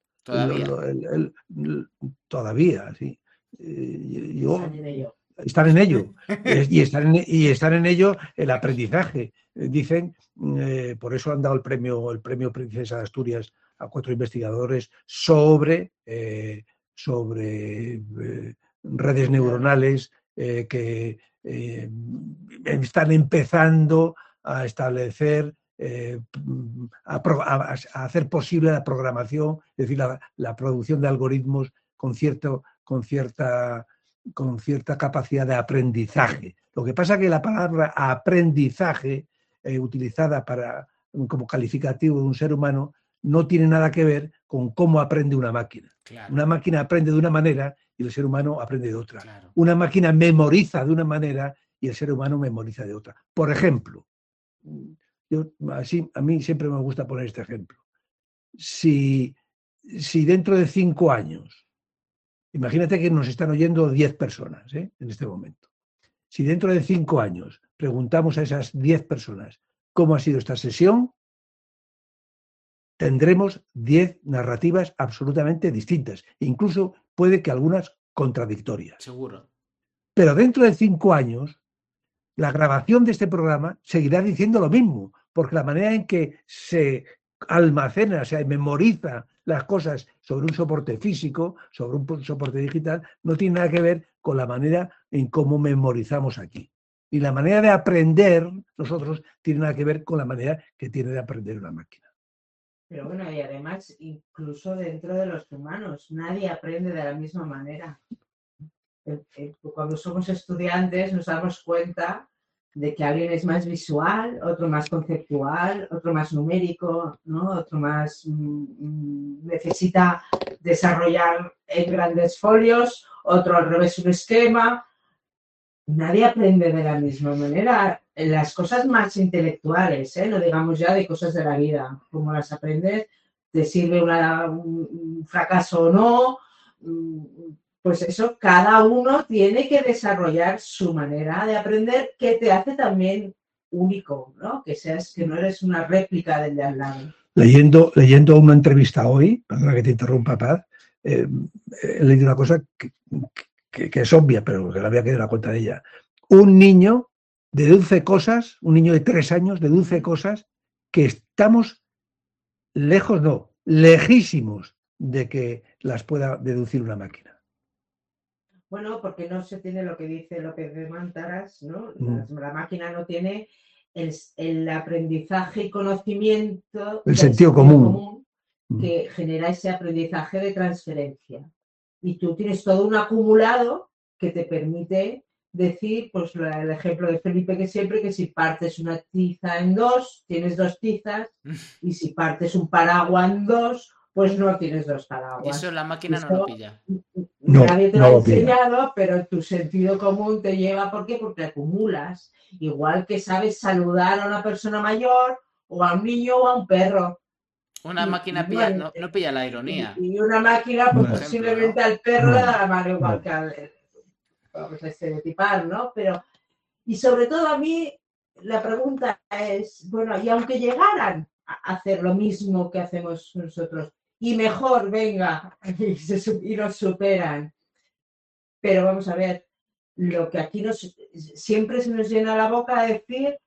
Todavía. sí. Eh, están en ello. y, están en, y están en ello el aprendizaje. Dicen, eh, por eso han dado el premio, el premio Princesa de Asturias a cuatro investigadores sobre, eh, sobre redes neuronales que están empezando a establecer eh, a, hacer posible la programación, es decir, la, producción de algoritmos con, cierto, con, cierta, con cierta capacidad de aprendizaje. Lo que pasa es que la palabra aprendizaje, eh, utilizada para, como calificativo de un ser humano, no tiene nada que ver con cómo aprende una máquina. Una máquina aprende de una manera y el ser humano aprende de otra. Una máquina memoriza de una manera y el ser humano memoriza de otra. Por ejemplo, yo, así, a mí siempre me gusta poner este ejemplo. Si, si dentro de cinco años, imagínate que nos están oyendo diez personas ¿eh? en este momento, si dentro de cinco años preguntamos a esas diez personas cómo ha sido esta sesión, tendremos diez narrativas absolutamente distintas, incluso puede que algunas contradictorias. Seguro. Pero dentro de cinco años, la grabación de este programa seguirá diciendo lo mismo, porque la manera en que se almacena, o sea, memoriza las cosas sobre un soporte físico, sobre un soporte digital, no tiene nada que ver con la manera en cómo memorizamos aquí. Y la manera de aprender nosotros tiene nada que ver con la manera que tiene de aprender una máquina. Pero bueno, y además, incluso dentro de los humanos, nadie aprende de la misma manera. Cuando somos estudiantes nos damos cuenta de que alguien es más visual, otro más conceptual, otro más numérico, ¿no? otro más mm, mm, necesita desarrollar en grandes folios, otro al revés un esquema. Nadie aprende de la misma manera. Las cosas más intelectuales, ¿eh? no digamos ya de cosas de la vida, como las aprendes, te sirve un fracaso o no, mm, pues eso, cada uno tiene que desarrollar su manera de aprender que te hace también único, ¿no? Que seas, que no eres una réplica del de al lado. Leyendo, leyendo una entrevista hoy, perdona que te interrumpa, Paz, eh, he leído una cosa que, es obvia, pero que la había que dar cuenta de ella. Un niño deduce cosas, un niño de tres años deduce cosas que estamos lejos, no, lejísimos de que las pueda deducir una máquina. Bueno, porque no se tiene lo que dice López de Mantaras, ¿no? Mm. La, la máquina no tiene el, el aprendizaje y conocimiento. El sentido común. Mm. que genera ese aprendizaje de transferencia. Y tú tienes todo un acumulado que te permite decir, pues la- el ejemplo de Felipe que siempre, que si partes una tiza en dos, tienes dos tizas, y si partes un paraguas en dos, pues no tienes dos paraguas. eso la máquina no lo pilla. No, Nadie te no lo ha enseñado, pero tu sentido común te lleva, ¿por qué? Porque acumulas. Igual que sabes saludar a una persona mayor, o a un niño o a un perro. Una Y- máquina pilla, no, no pilla la ironía. Y, y una máquina, pues ejemplo, posiblemente ¿no? al perro le da la mano igual que al. Vamos a estereotipar, ¿no? Pero. Y sobre todo a mí, la pregunta es: bueno, y aunque llegaran a hacer lo mismo que hacemos nosotros, y mejor, venga, y, se y nos superan. Pero vamos a ver, lo que aquí nos siempre se nos llena la boca de decir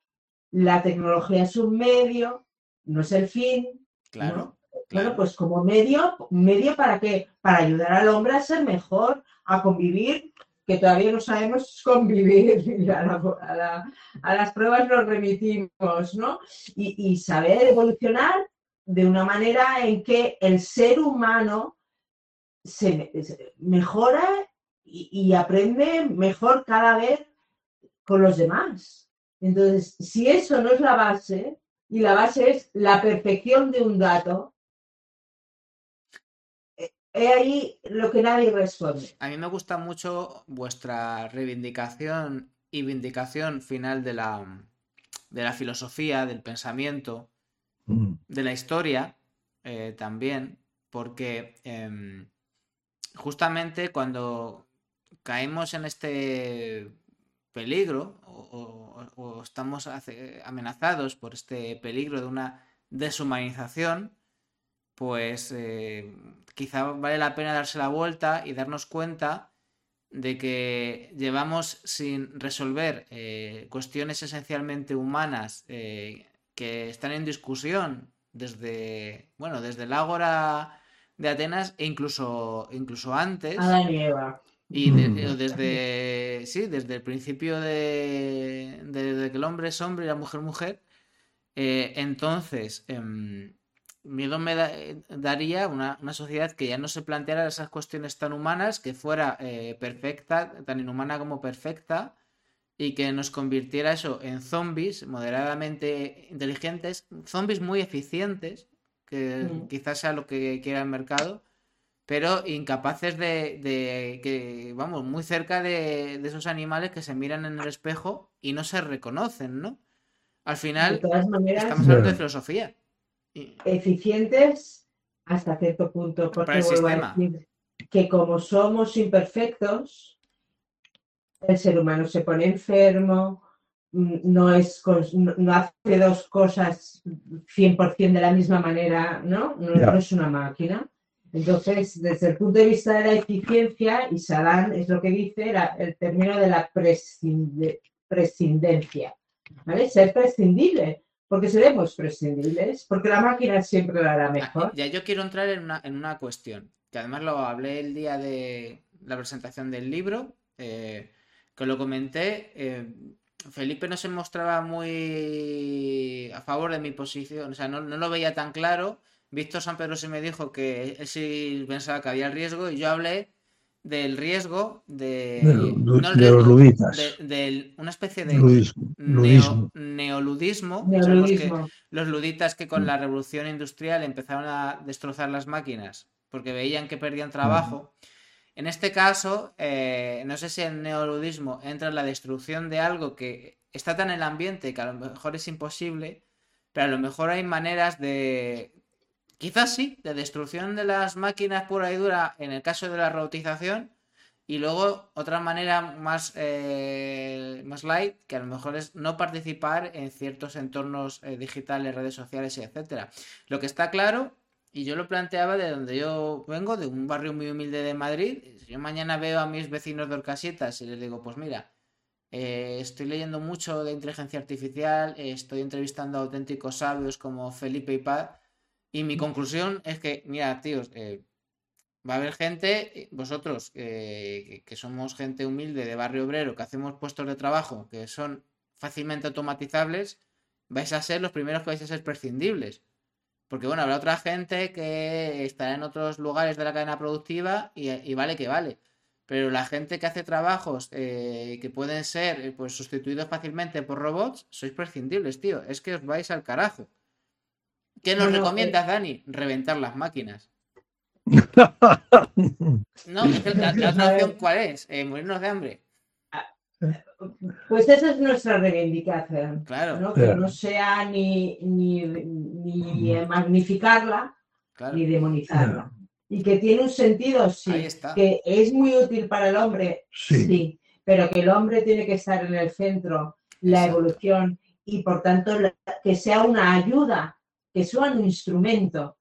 la tecnología es un medio, no es el fin. Claro. ¿no? claro. Bueno, pues como medio, medio para qué? Para ayudar al hombre a ser mejor, a convivir, que todavía no sabemos convivir, a, la- a la- a las pruebas nos remitimos, ¿no? Y, y saber evolucionar de una manera en que el ser humano se, me- se mejora y, aprende mejor cada vez con los demás. Entonces, si eso no es la base, y la base es la perfección de un dato, eh, he ahí lo que nadie responde. A mí me gusta mucho vuestra reivindicación y vindicación final de la, de la filosofía, del pensamiento. De la historia eh, también, porque em, justamente cuando caemos en este peligro o, estamos amenazados por este peligro de una deshumanización, pues eh, quizá vale la pena darse la vuelta y darnos cuenta de que llevamos sin resolver eh, cuestiones esencialmente humanas que están en discusión desde, bueno, desde el Ágora de Atenas e incluso, incluso antes. Adán y Eva. Y de- Mm. eh, desde, sí, desde el principio de, de- de que el hombre es hombre y la mujer mujer. eh, entonces, em, miedo me da- eh, daría una, una sociedad que ya no se planteara esas cuestiones tan humanas, que fuera eh, perfecta, tan inhumana como perfecta, y que nos convirtiera eso en zombies moderadamente inteligentes, zombies muy eficientes, que Mm. quizás sea lo que quiera el mercado, pero incapaces de, de que, vamos, muy cerca de, de esos animales que se miran en el espejo y no se reconocen, ¿no? Al De final, todas maneras, estamos hablando de filosofía. Eficientes hasta cierto punto, porque Para el vuelvo a sistema. decir que como somos imperfectos, el ser humano se pone enfermo, mm, no, es, no, hace dos cosas 100% de la misma manera, ¿no? No, es una máquina. Entonces, desde el punto de vista de la eficiencia, y Saddam es lo que dice, la- el término de la prescinde- prescindencia, ¿vale? Ser prescindible, porque seremos prescindibles, porque la máquina siempre lo hará mejor. Ya yo quiero entrar en una, en una cuestión, que además lo hablé el día de la presentación del libro, eh, que lo comenté. eh, Felipe no se mostraba muy a favor de mi posición, o sea, no, no lo veía tan claro. Víctor San Pedro se me dijo que él sí pensaba que había riesgo y yo hablé del riesgo de, De los lu- no el de los riesgo, luditas. de- del- una especie de Ludismo. neo- ludismo. neoludismo. Sabemos que los luditas que con Mm. la revolución industrial empezaron a destrozar las máquinas porque veían que perdían trabajo. En este caso, eh, no sé si el neoludismo entra en la destrucción de algo que está tan en el ambiente que a lo mejor es imposible, pero a lo mejor hay maneras de, quizás sí, de destrucción de las máquinas pura y dura en el caso de la robotización. Y luego otra manera más, eh, más light, que a lo mejor es no participar en ciertos entornos eh, digitales, redes sociales, etcétera. Lo que está claro, y yo lo planteaba de donde yo vengo, de un barrio muy humilde de Madrid, si yo mañana veo a mis vecinos de Orcasitas y les digo, pues mira, eh, estoy leyendo mucho de inteligencia artificial, eh, estoy entrevistando a auténticos sabios como Felipe y Paz, y mi conclusión es que, mira, tíos, eh, Va a haber gente, vosotros, que, que somos gente humilde de barrio obrero, que hacemos puestos de trabajo que son fácilmente automatizables, vais a ser los primeros que vais a ser prescindibles. Porque bueno, habrá otra gente que estará en otros lugares de la cadena productiva y, vale que vale. Pero la gente que hace trabajos eh, que pueden ser eh, pues, sustituidos fácilmente por robots, sois prescindibles, tío. Es que os vais al carajo. ¿Qué nos recomiendas, eh, Dani? Reventar las máquinas. no, la, otra opción, ¿cuál es? morirnos de hambre. Pues esa es nuestra reivindicación. Claro. Que no sea ni, ni, magnificarla ni demonizarla. Y que tiene un sentido, sí. Que es muy útil para el hombre, sí. Pero que el hombre tiene que estar en el centro, la evolución, y por tanto que sea una ayuda, que sea un instrumento.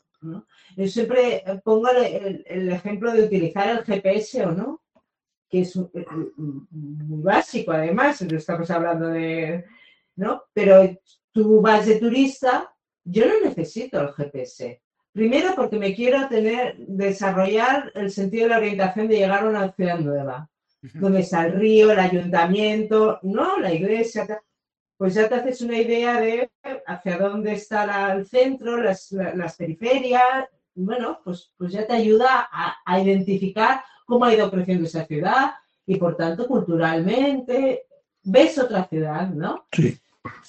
Yo siempre pongo el ejemplo de utilizar el GPS o no que es eh, muy básico además, estamos hablando de, ¿no? Pero tú vas de turista, yo no necesito el GPS. Primero porque me quiero tener, desarrollar el sentido de la orientación de llegar a una ciudad nueva, donde está el río, el ayuntamiento, no, la iglesia, pues ya te haces una idea de hacia dónde está el centro, las, periferias, bueno, pues, pues ya te ayuda a, a identificar cómo ha ido creciendo esa ciudad y por tanto culturalmente ves otra ciudad, ¿no? Sí.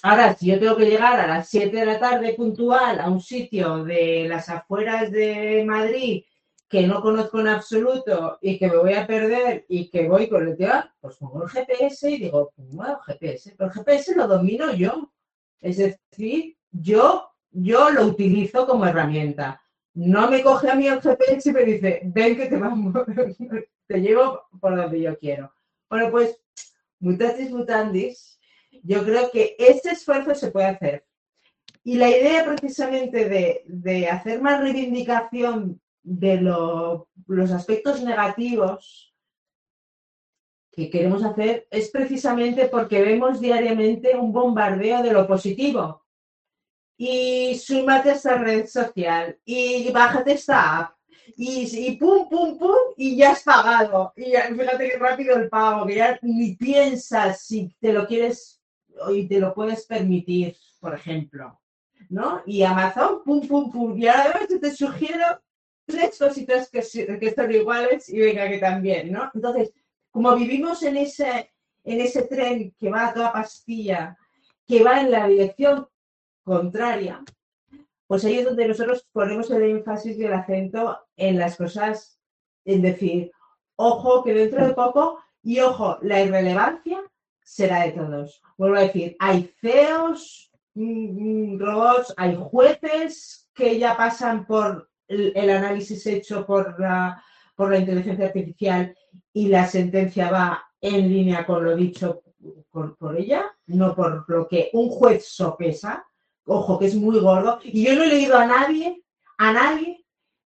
Ahora, si yo tengo que llegar a las 7 de la tarde puntual a un sitio de las afueras de Madrid que no conozco en absoluto y que me voy a perder y que voy con el tío, pues pongo el GPS y digo, bueno, GPS, pero el GPS lo domino yo. Es decir, yo, yo lo utilizo como herramienta no me coge a mí el GPS y me dice, ven que te vamos, te llevo por donde yo quiero. Bueno, pues, mutatis mutandis, yo creo que ese esfuerzo se puede hacer. Y la idea precisamente de, hacer más reivindicación de los aspectos negativos que queremos hacer es precisamente porque vemos diariamente un bombardeo de lo positivo y súmate a esta red social y bájate esta app y, y, pum, pum, pum, y ya has pagado. Y fíjate qué rápido el pago, que ya ni piensas si te lo quieres y te lo puedes permitir, por ejemplo. ¿No? Y Amazon, pum, pum, pum. Y ahora además te sugiero tres cositas que, que son iguales y venga que también, ¿no? Entonces, como vivimos en ese, en ese tren que va a toda pastilla, que va en la dirección contraria, pues ahí es donde nosotros ponemos el énfasis y el acento en las cosas, en decir, ojo que dentro de poco, y ojo, la irrelevancia será de todos. Vuelvo a decir, hay CEOs, mm, mm, robots, hay jueces que ya pasan por el, análisis hecho por la, por la inteligencia artificial y la sentencia va en línea con lo dicho por ella, no por lo que un juez sopesa ojo, que es muy gordo, y yo no he leído a nadie, a nadie,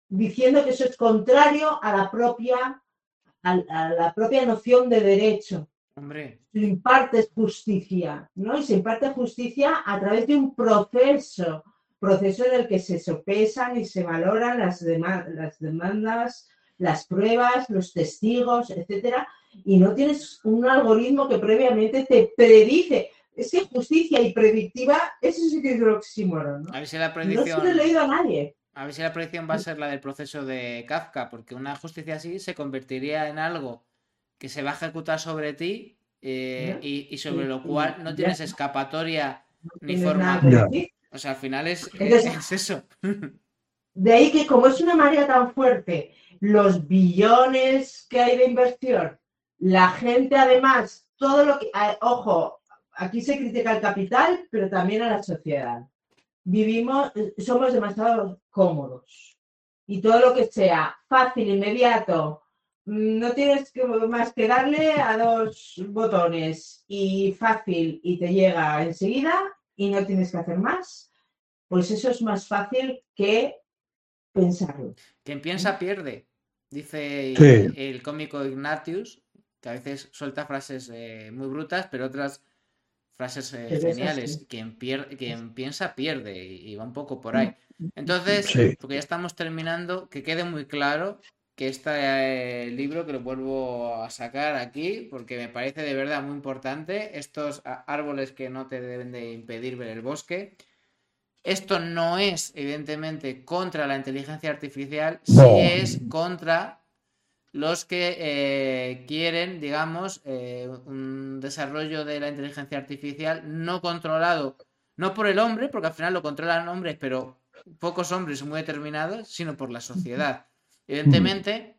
diciendo que eso es contrario a la propia, a, la propia noción de derecho. Hombre. Se imparte justicia, ¿no? Y se imparte justicia a través de un proceso, proceso en el que se sopesan y se valoran las, las demandas, las pruebas, los testigos, etcétera, y no tienes un algoritmo que previamente te predice es que justicia y predictiva, eso sí que es lo ¿no? A ver si la predicción... No se lo he leído a nadie. A ver si la predicción va a ser la del proceso de Kafka, porque una justicia así se convertiría en algo que se va a ejecutar sobre ti eh, y, sobre lo cual no tienes escapatoria ni forma. O sea, al final es, es eso. De ahí que como es una marea tan fuerte, los billones que hay de inversión, la gente además, todo lo que, ojo, aquí se critica al capital, pero también a la sociedad. Vivimos, somos demasiado cómodos. Y todo lo que sea fácil, inmediato, no tienes que, más que darle a dos botones y fácil y te llega enseguida y no tienes que hacer más, pues eso es más fácil que pensarlo. Quien piensa pierde, dice el, cómico Ignatius, que a veces suelta frases eh, muy brutas, pero otras frases eh, geniales. Quien, quien piensa pierde y, va un poco por ahí. Entonces, porque ya estamos terminando, que quede muy claro que este libro que lo vuelvo a sacar aquí porque me parece de verdad muy importante. Estos árboles que no te deben de impedir ver el bosque. Esto no es, evidentemente, contra la inteligencia artificial, sí es contra los que eh, quieren, digamos, eh, un desarrollo de la inteligencia artificial no controlado, no por el hombre, porque al final lo controlan hombres, pero pocos hombres muy determinados, sino por la sociedad. Evidentemente,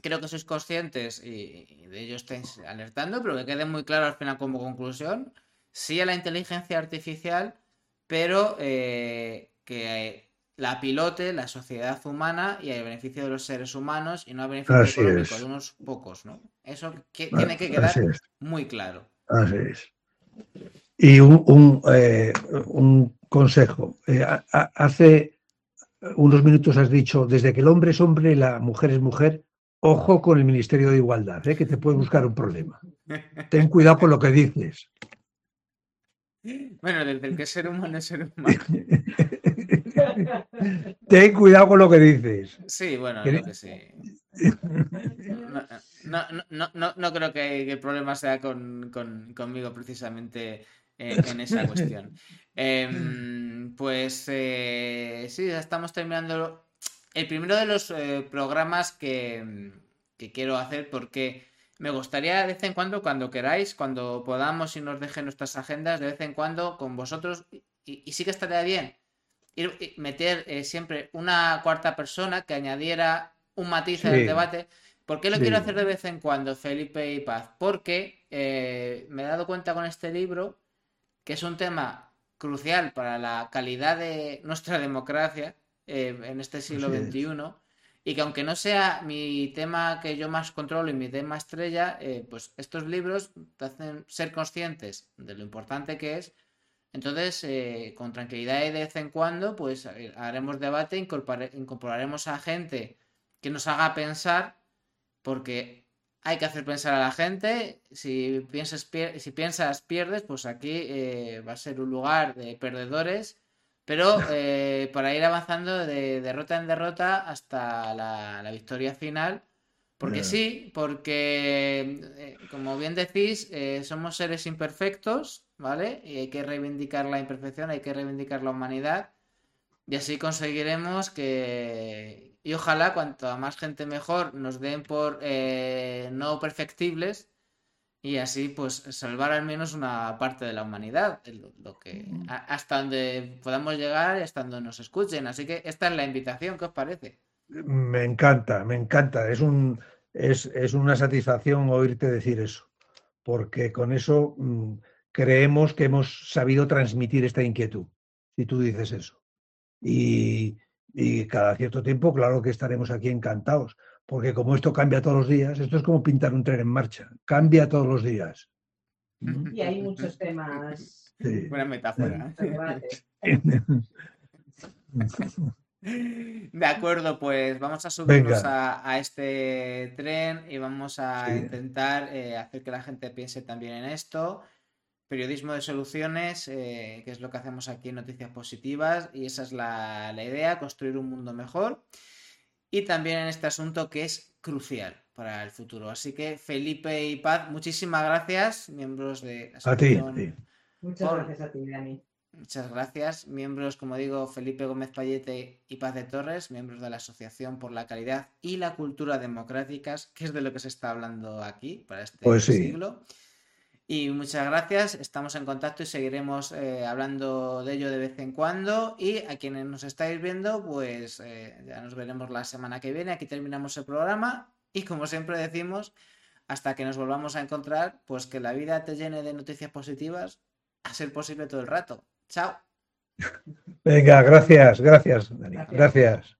creo que sois conscientes y, de ello estáis alertando, pero que quede muy claro al final como conclusión, sí a la inteligencia artificial, pero eh, que la pilote la sociedad humana y a beneficio de los seres humanos y no a beneficio económico de unos pocos, ¿no? Eso tiene que quedar muy claro. Así es. Y un, eh, consejo. Eh, hace unos minutos has dicho, desde que el hombre es hombre, la mujer es mujer, ojo con el Ministerio de Igualdad, ¿eh? que te puede buscar un problema. Ten cuidado con lo que dices. Bueno, desde el que ser humano es ser humano. Ten cuidado con lo que dices. Sí, bueno, creo que sí. No, creo que, el problema sea con, conmigo precisamente en, esa cuestión. Em, pues eh, sí, estamos terminando el primero de los eh, programas que, quiero hacer porque me gustaría de vez en cuando, cuando queráis, cuando podamos y nos dejen nuestras agendas, de vez en cuando con vosotros, y, sí que estaría bien ir, meter eh, siempre una cuarta persona que añadiera un matiz el debate. ¿Por qué lo quiero hacer de vez en cuando, Felipe y Paz? Porque me he dado cuenta con este libro que es un tema crucial para la calidad de nuestra democracia eh, en este siglo XXI. Y que aunque no sea mi tema que yo más controlo y mi tema estrella, eh, pues estos libros te hacen ser conscientes de lo importante que es. Entonces, eh, con tranquilidad y de vez en cuando, pues haremos debate, incorporaremos a gente que nos haga pensar, porque hay que hacer pensar a la gente. Si piensas, si piensas pierdes, pues aquí eh, va a ser un lugar de perdedores. Pero eh, para ir avanzando de derrota en derrota hasta la, victoria final. Porque sí, porque eh, como bien decís, somos seres imperfectos, ¿vale? Y hay que reivindicar la imperfección, hay que reivindicar la humanidad. Y así conseguiremos que, y ojalá cuanto más gente mejor nos den por eh, no perfectibles y así pues salvar al menos una parte de la humanidad, lo, que hasta donde podamos llegar y hasta donde nos escuchen. Así que esta es la invitación, ¿qué os parece? Me encanta, me encanta. Es un es, es una satisfacción oírte decir eso, porque con eso mm, creemos que hemos sabido transmitir esta inquietud, si tú dices eso. Y, y cada cierto tiempo, claro que estaremos aquí encantados, porque como esto cambia todos los días, esto es como pintar un tren en marcha, cambia todos los días. Y hay muchos temas. Buena metáfora. ¿eh? De acuerdo, pues vamos a subirnos a, este tren y vamos a intentar eh, hacer que la gente piense también en esto periodismo de soluciones, eh, que es lo que hacemos aquí en Noticias Positivas, y esa es la, idea, construir un mundo mejor. Y también en este asunto que es crucial para el futuro. Así que Felipe y Paz, muchísimas gracias, miembros de la A ti. Muchas gracias a ti, Dani. Muchas gracias. Miembros, como digo, Felipe Gómez Payete y Paz de Torres, miembros de la Asociación por la Calidad y la Cultura Democráticas, que es de lo que se está hablando aquí para este pues siglo. Y muchas gracias, estamos en contacto y seguiremos eh, hablando de ello de vez en cuando. Y a quienes nos estáis viendo, pues eh, ya nos veremos la semana que viene. Aquí terminamos el programa y como siempre decimos, hasta que nos volvamos a encontrar, pues que la vida te llene de noticias positivas, a ser posible todo el rato. Chao. Venga, gracias, gracias, Dani. Gracias.